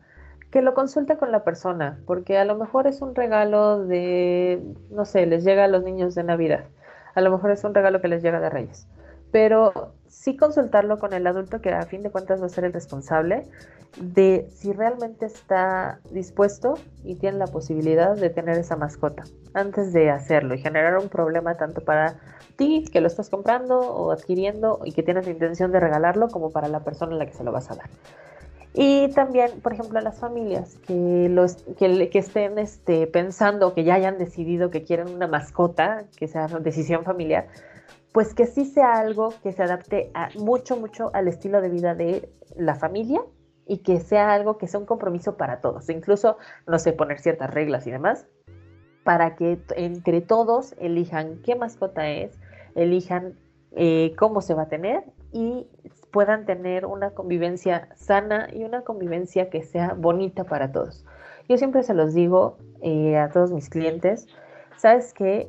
que lo consulte con la persona, porque a lo mejor es un regalo de, no sé, les llega a los niños de Navidad, a lo mejor es un regalo que les llega de Reyes, pero sí consultarlo con el adulto que a fin de cuentas va a ser el responsable de si realmente está dispuesto y tiene la posibilidad de tener esa mascota antes de hacerlo y generar un problema tanto para ti que lo estás comprando o adquiriendo y que tienes la intención de regalarlo como para la persona a la que se lo vas a dar. Y también, por ejemplo, a las familias que, estén este, pensando, que ya hayan decidido que quieren una mascota, que sea decisión familiar, pues que sí sea algo que se adapte mucho, mucho al estilo de vida de la familia y que sea algo que sea un compromiso para todos, incluso, no sé, poner ciertas reglas y demás, para que entre todos elijan qué mascota es, elijan eh, cómo se va a tener y puedan tener una convivencia sana y una convivencia que sea bonita para todos. Yo siempre se los digo eh, a todos mis clientes, sabes que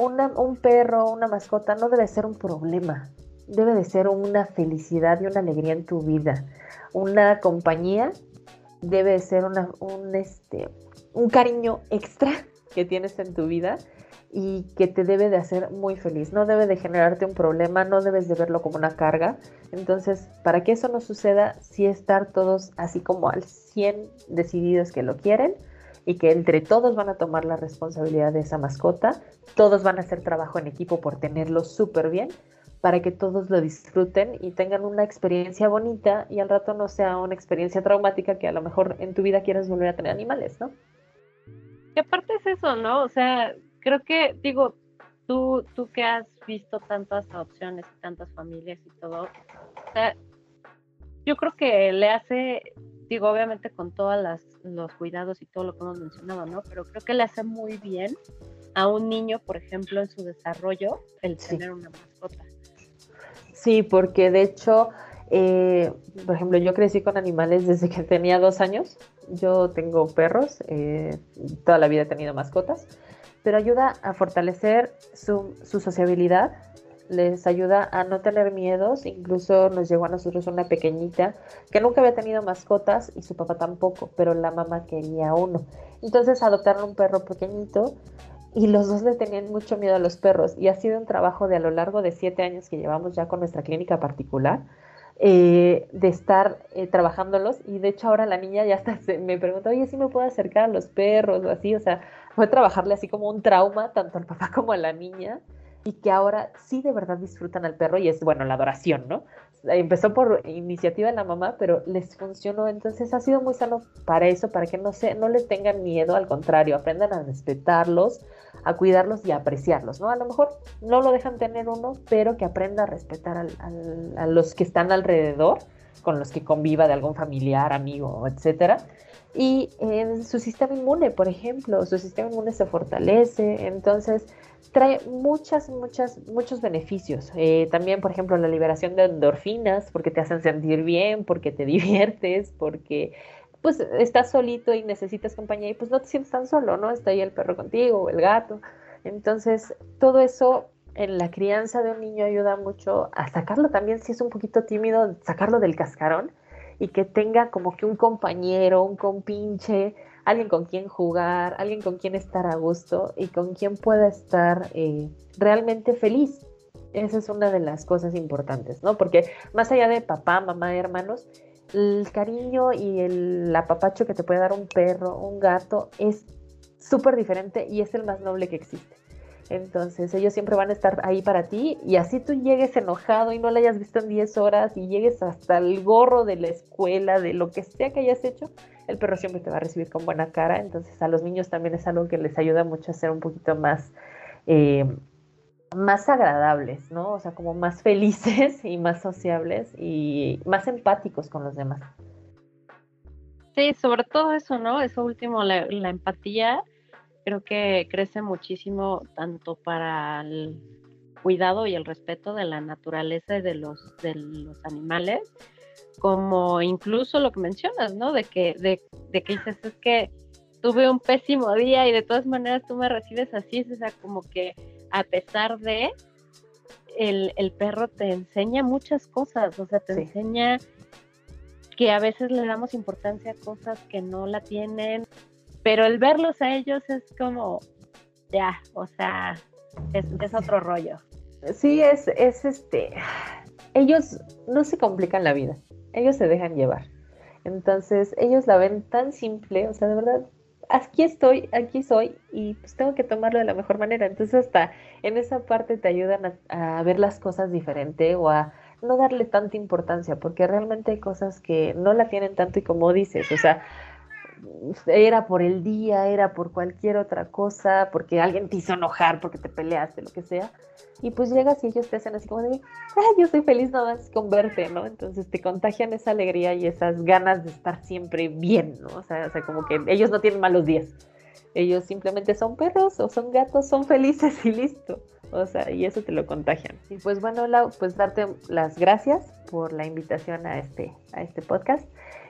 un perro, una mascota no debe ser un problema, debe de ser una felicidad y una alegría en tu vida. Una compañía debe de ser un, este, un cariño extra que tienes en tu vida y que te debe de hacer muy feliz. No debe de generarte un problema, no debes de verlo como una carga. Entonces, para que eso no suceda, sí estar todos así como al 100 decididos que lo quieren y que entre todos van a tomar la responsabilidad de esa mascota, todos van a hacer trabajo en equipo por tenerlo súper bien para que todos lo disfruten y tengan una experiencia bonita y al rato no sea una experiencia traumática que a lo mejor en tu vida quieras volver a tener animales, ¿no? Y aparte es eso, ¿no? O sea, creo que, digo, tú, tú que has visto tantas adopciones y tantas familias y todo, o sea, yo creo que le hace, digo, obviamente con todos los cuidados y todo lo que hemos mencionado, ¿no? Pero creo que le hace muy bien a un niño, por ejemplo, en su desarrollo, el tener una mascota. Sí, porque de hecho, eh, por ejemplo, yo crecí con animales desde que tenía dos años. Yo tengo perros, eh, toda la vida he tenido mascotas pero ayuda a fortalecer su, sociabilidad, les ayuda a no tener miedos, incluso nos llegó a nosotros una pequeñita que nunca había tenido mascotas y su papá tampoco, pero la mamá quería uno. Entonces adoptaron un perro pequeñito y los dos le tenían mucho miedo a los perros y ha sido un trabajo de a lo largo de siete años que llevamos ya con nuestra clínica particular. Eh, de estar eh, trabajándolos y de hecho ahora la niña ya hasta me pregunta, oye, si me puedo acercar a los perros o así, o sea, fue trabajarle así como un trauma tanto al papá como a la niña y que ahora sí de verdad disfrutan al perro y es, bueno, la adoración, ¿no? Empezó por iniciativa de la mamá, pero les funcionó, entonces ha sido muy sano para eso, para que no, se, no les tengan miedo, al contrario, aprendan a respetarlos, a cuidarlos y a apreciarlos, ¿no? A lo mejor no lo dejan tener uno, pero que aprenda a respetar a los que están alrededor, con los que conviva de algún familiar, amigo, etcétera y en su sistema inmune, por ejemplo, su sistema inmune se fortalece, entonces trae muchas, muchas, muchos beneficios. Eh, también, por ejemplo, la liberación de endorfinas, porque te hacen sentir bien, porque te diviertes, porque pues estás solito y necesitas compañía y pues no te sientes tan solo, ¿no? Está ahí el perro contigo o el gato. Entonces, todo eso en la crianza de un niño ayuda mucho a sacarlo también, si es un poquito tímido, sacarlo del cascarón y que tenga como que un compañero, un compinche, alguien con quien jugar, alguien con quien estar a gusto y con quien pueda estar eh, realmente feliz. Esa es una de las cosas importantes, ¿no? Porque más allá de papá, mamá, hermanos, el cariño y el apapacho que te puede dar un perro, un gato, es súper diferente y es el más noble que existe. Entonces ellos siempre van a estar ahí para ti y así tú llegues enojado y no le hayas visto en 10 horas y llegues hasta el gorro de la escuela, de lo que sea que hayas hecho, el perro siempre te va a recibir con buena cara. Entonces a los niños también es algo que les ayuda mucho a ser un poquito más, eh, más agradables, ¿no? O sea, como más felices y más sociables y más empáticos con los demás. Sí, sobre todo eso, ¿no? Eso último, la, la empatía creo que crece muchísimo tanto para el cuidado y el respeto de la naturaleza y de los, de los animales, como incluso lo que mencionas, ¿no? De que, de, de que dices, es que tuve un pésimo día y de todas maneras tú me recibes así, o sea, como que a pesar de, el, el perro te enseña muchas cosas, o sea, te enseña que a veces le damos importancia a cosas que no la tienen, pero el verlos a ellos es como, ya, o sea, es, otro rollo. Sí, es, es este, ellos no se complican la vida, ellos se dejan llevar. Entonces, ellos la ven tan simple, o sea, de verdad, aquí estoy, aquí soy y pues tengo que tomarlo de la mejor manera. Entonces, hasta en esa parte te ayudan a, a ver las cosas diferente o a no darle tanta importancia, porque realmente hay cosas que no la tienen tanto y como dices, o sea, era por el día, era por cualquier otra cosa, porque alguien te hizo enojar, porque te peleaste, lo que sea. Y pues llegas y ellos te hacen así como de, ah, yo estoy feliz nada más con verte, ¿no? Entonces te contagian esa alegría y esas ganas de estar siempre bien, ¿no? O sea, o sea como que ellos no tienen malos días. Ellos simplemente son perros o son gatos, son felices y listo. O sea, y eso te lo contagian. Y pues bueno, Lau, pues darte las gracias por la invitación a este, a este podcast.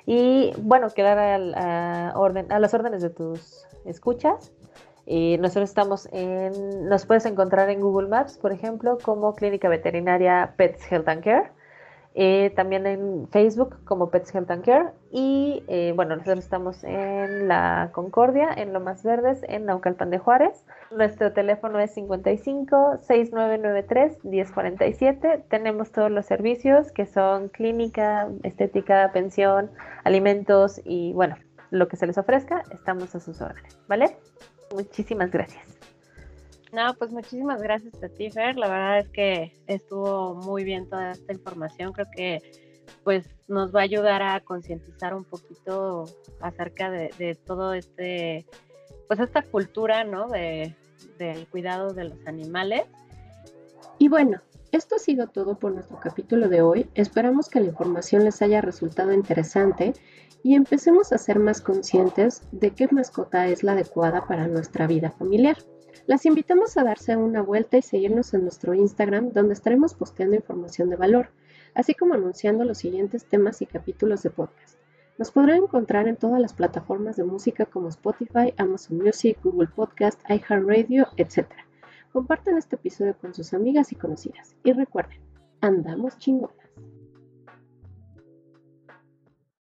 Y bueno, quedar a, orden, a las órdenes de tus escuchas. Y nosotros estamos en, nos puedes encontrar en Google Maps, por ejemplo, como Clínica Veterinaria Pets Health and Care. Eh, también en Facebook como Pets Health and Care y eh, bueno, nosotros estamos en la Concordia, en Lomas Verdes, en Naucalpan de Juárez. Nuestro teléfono es 55 6993 1047. Tenemos todos los servicios que son clínica, estética, pensión, alimentos y bueno, lo que se les ofrezca, estamos a sus órdenes, ¿vale? Muchísimas gracias. No, pues muchísimas gracias a ti, Fer. La verdad es que estuvo muy bien toda esta información. Creo que pues nos va a ayudar a concientizar un poquito acerca de, todo este, pues esta cultura, ¿no? De, del cuidado de los animales. Y bueno, esto ha sido todo por nuestro capítulo de hoy. Esperamos que la información les haya resultado interesante y empecemos a ser más conscientes de qué mascota es la adecuada para nuestra vida familiar. Las invitamos a darse una vuelta y seguirnos en nuestro Instagram, donde estaremos posteando información de valor, así como anunciando los siguientes temas y capítulos de podcast. Nos podrán encontrar en todas las plataformas de música como Spotify, Amazon Music, Google Podcast, iHeartRadio, etc. Compartan este episodio con sus amigas y conocidas. Y recuerden, andamos chingones.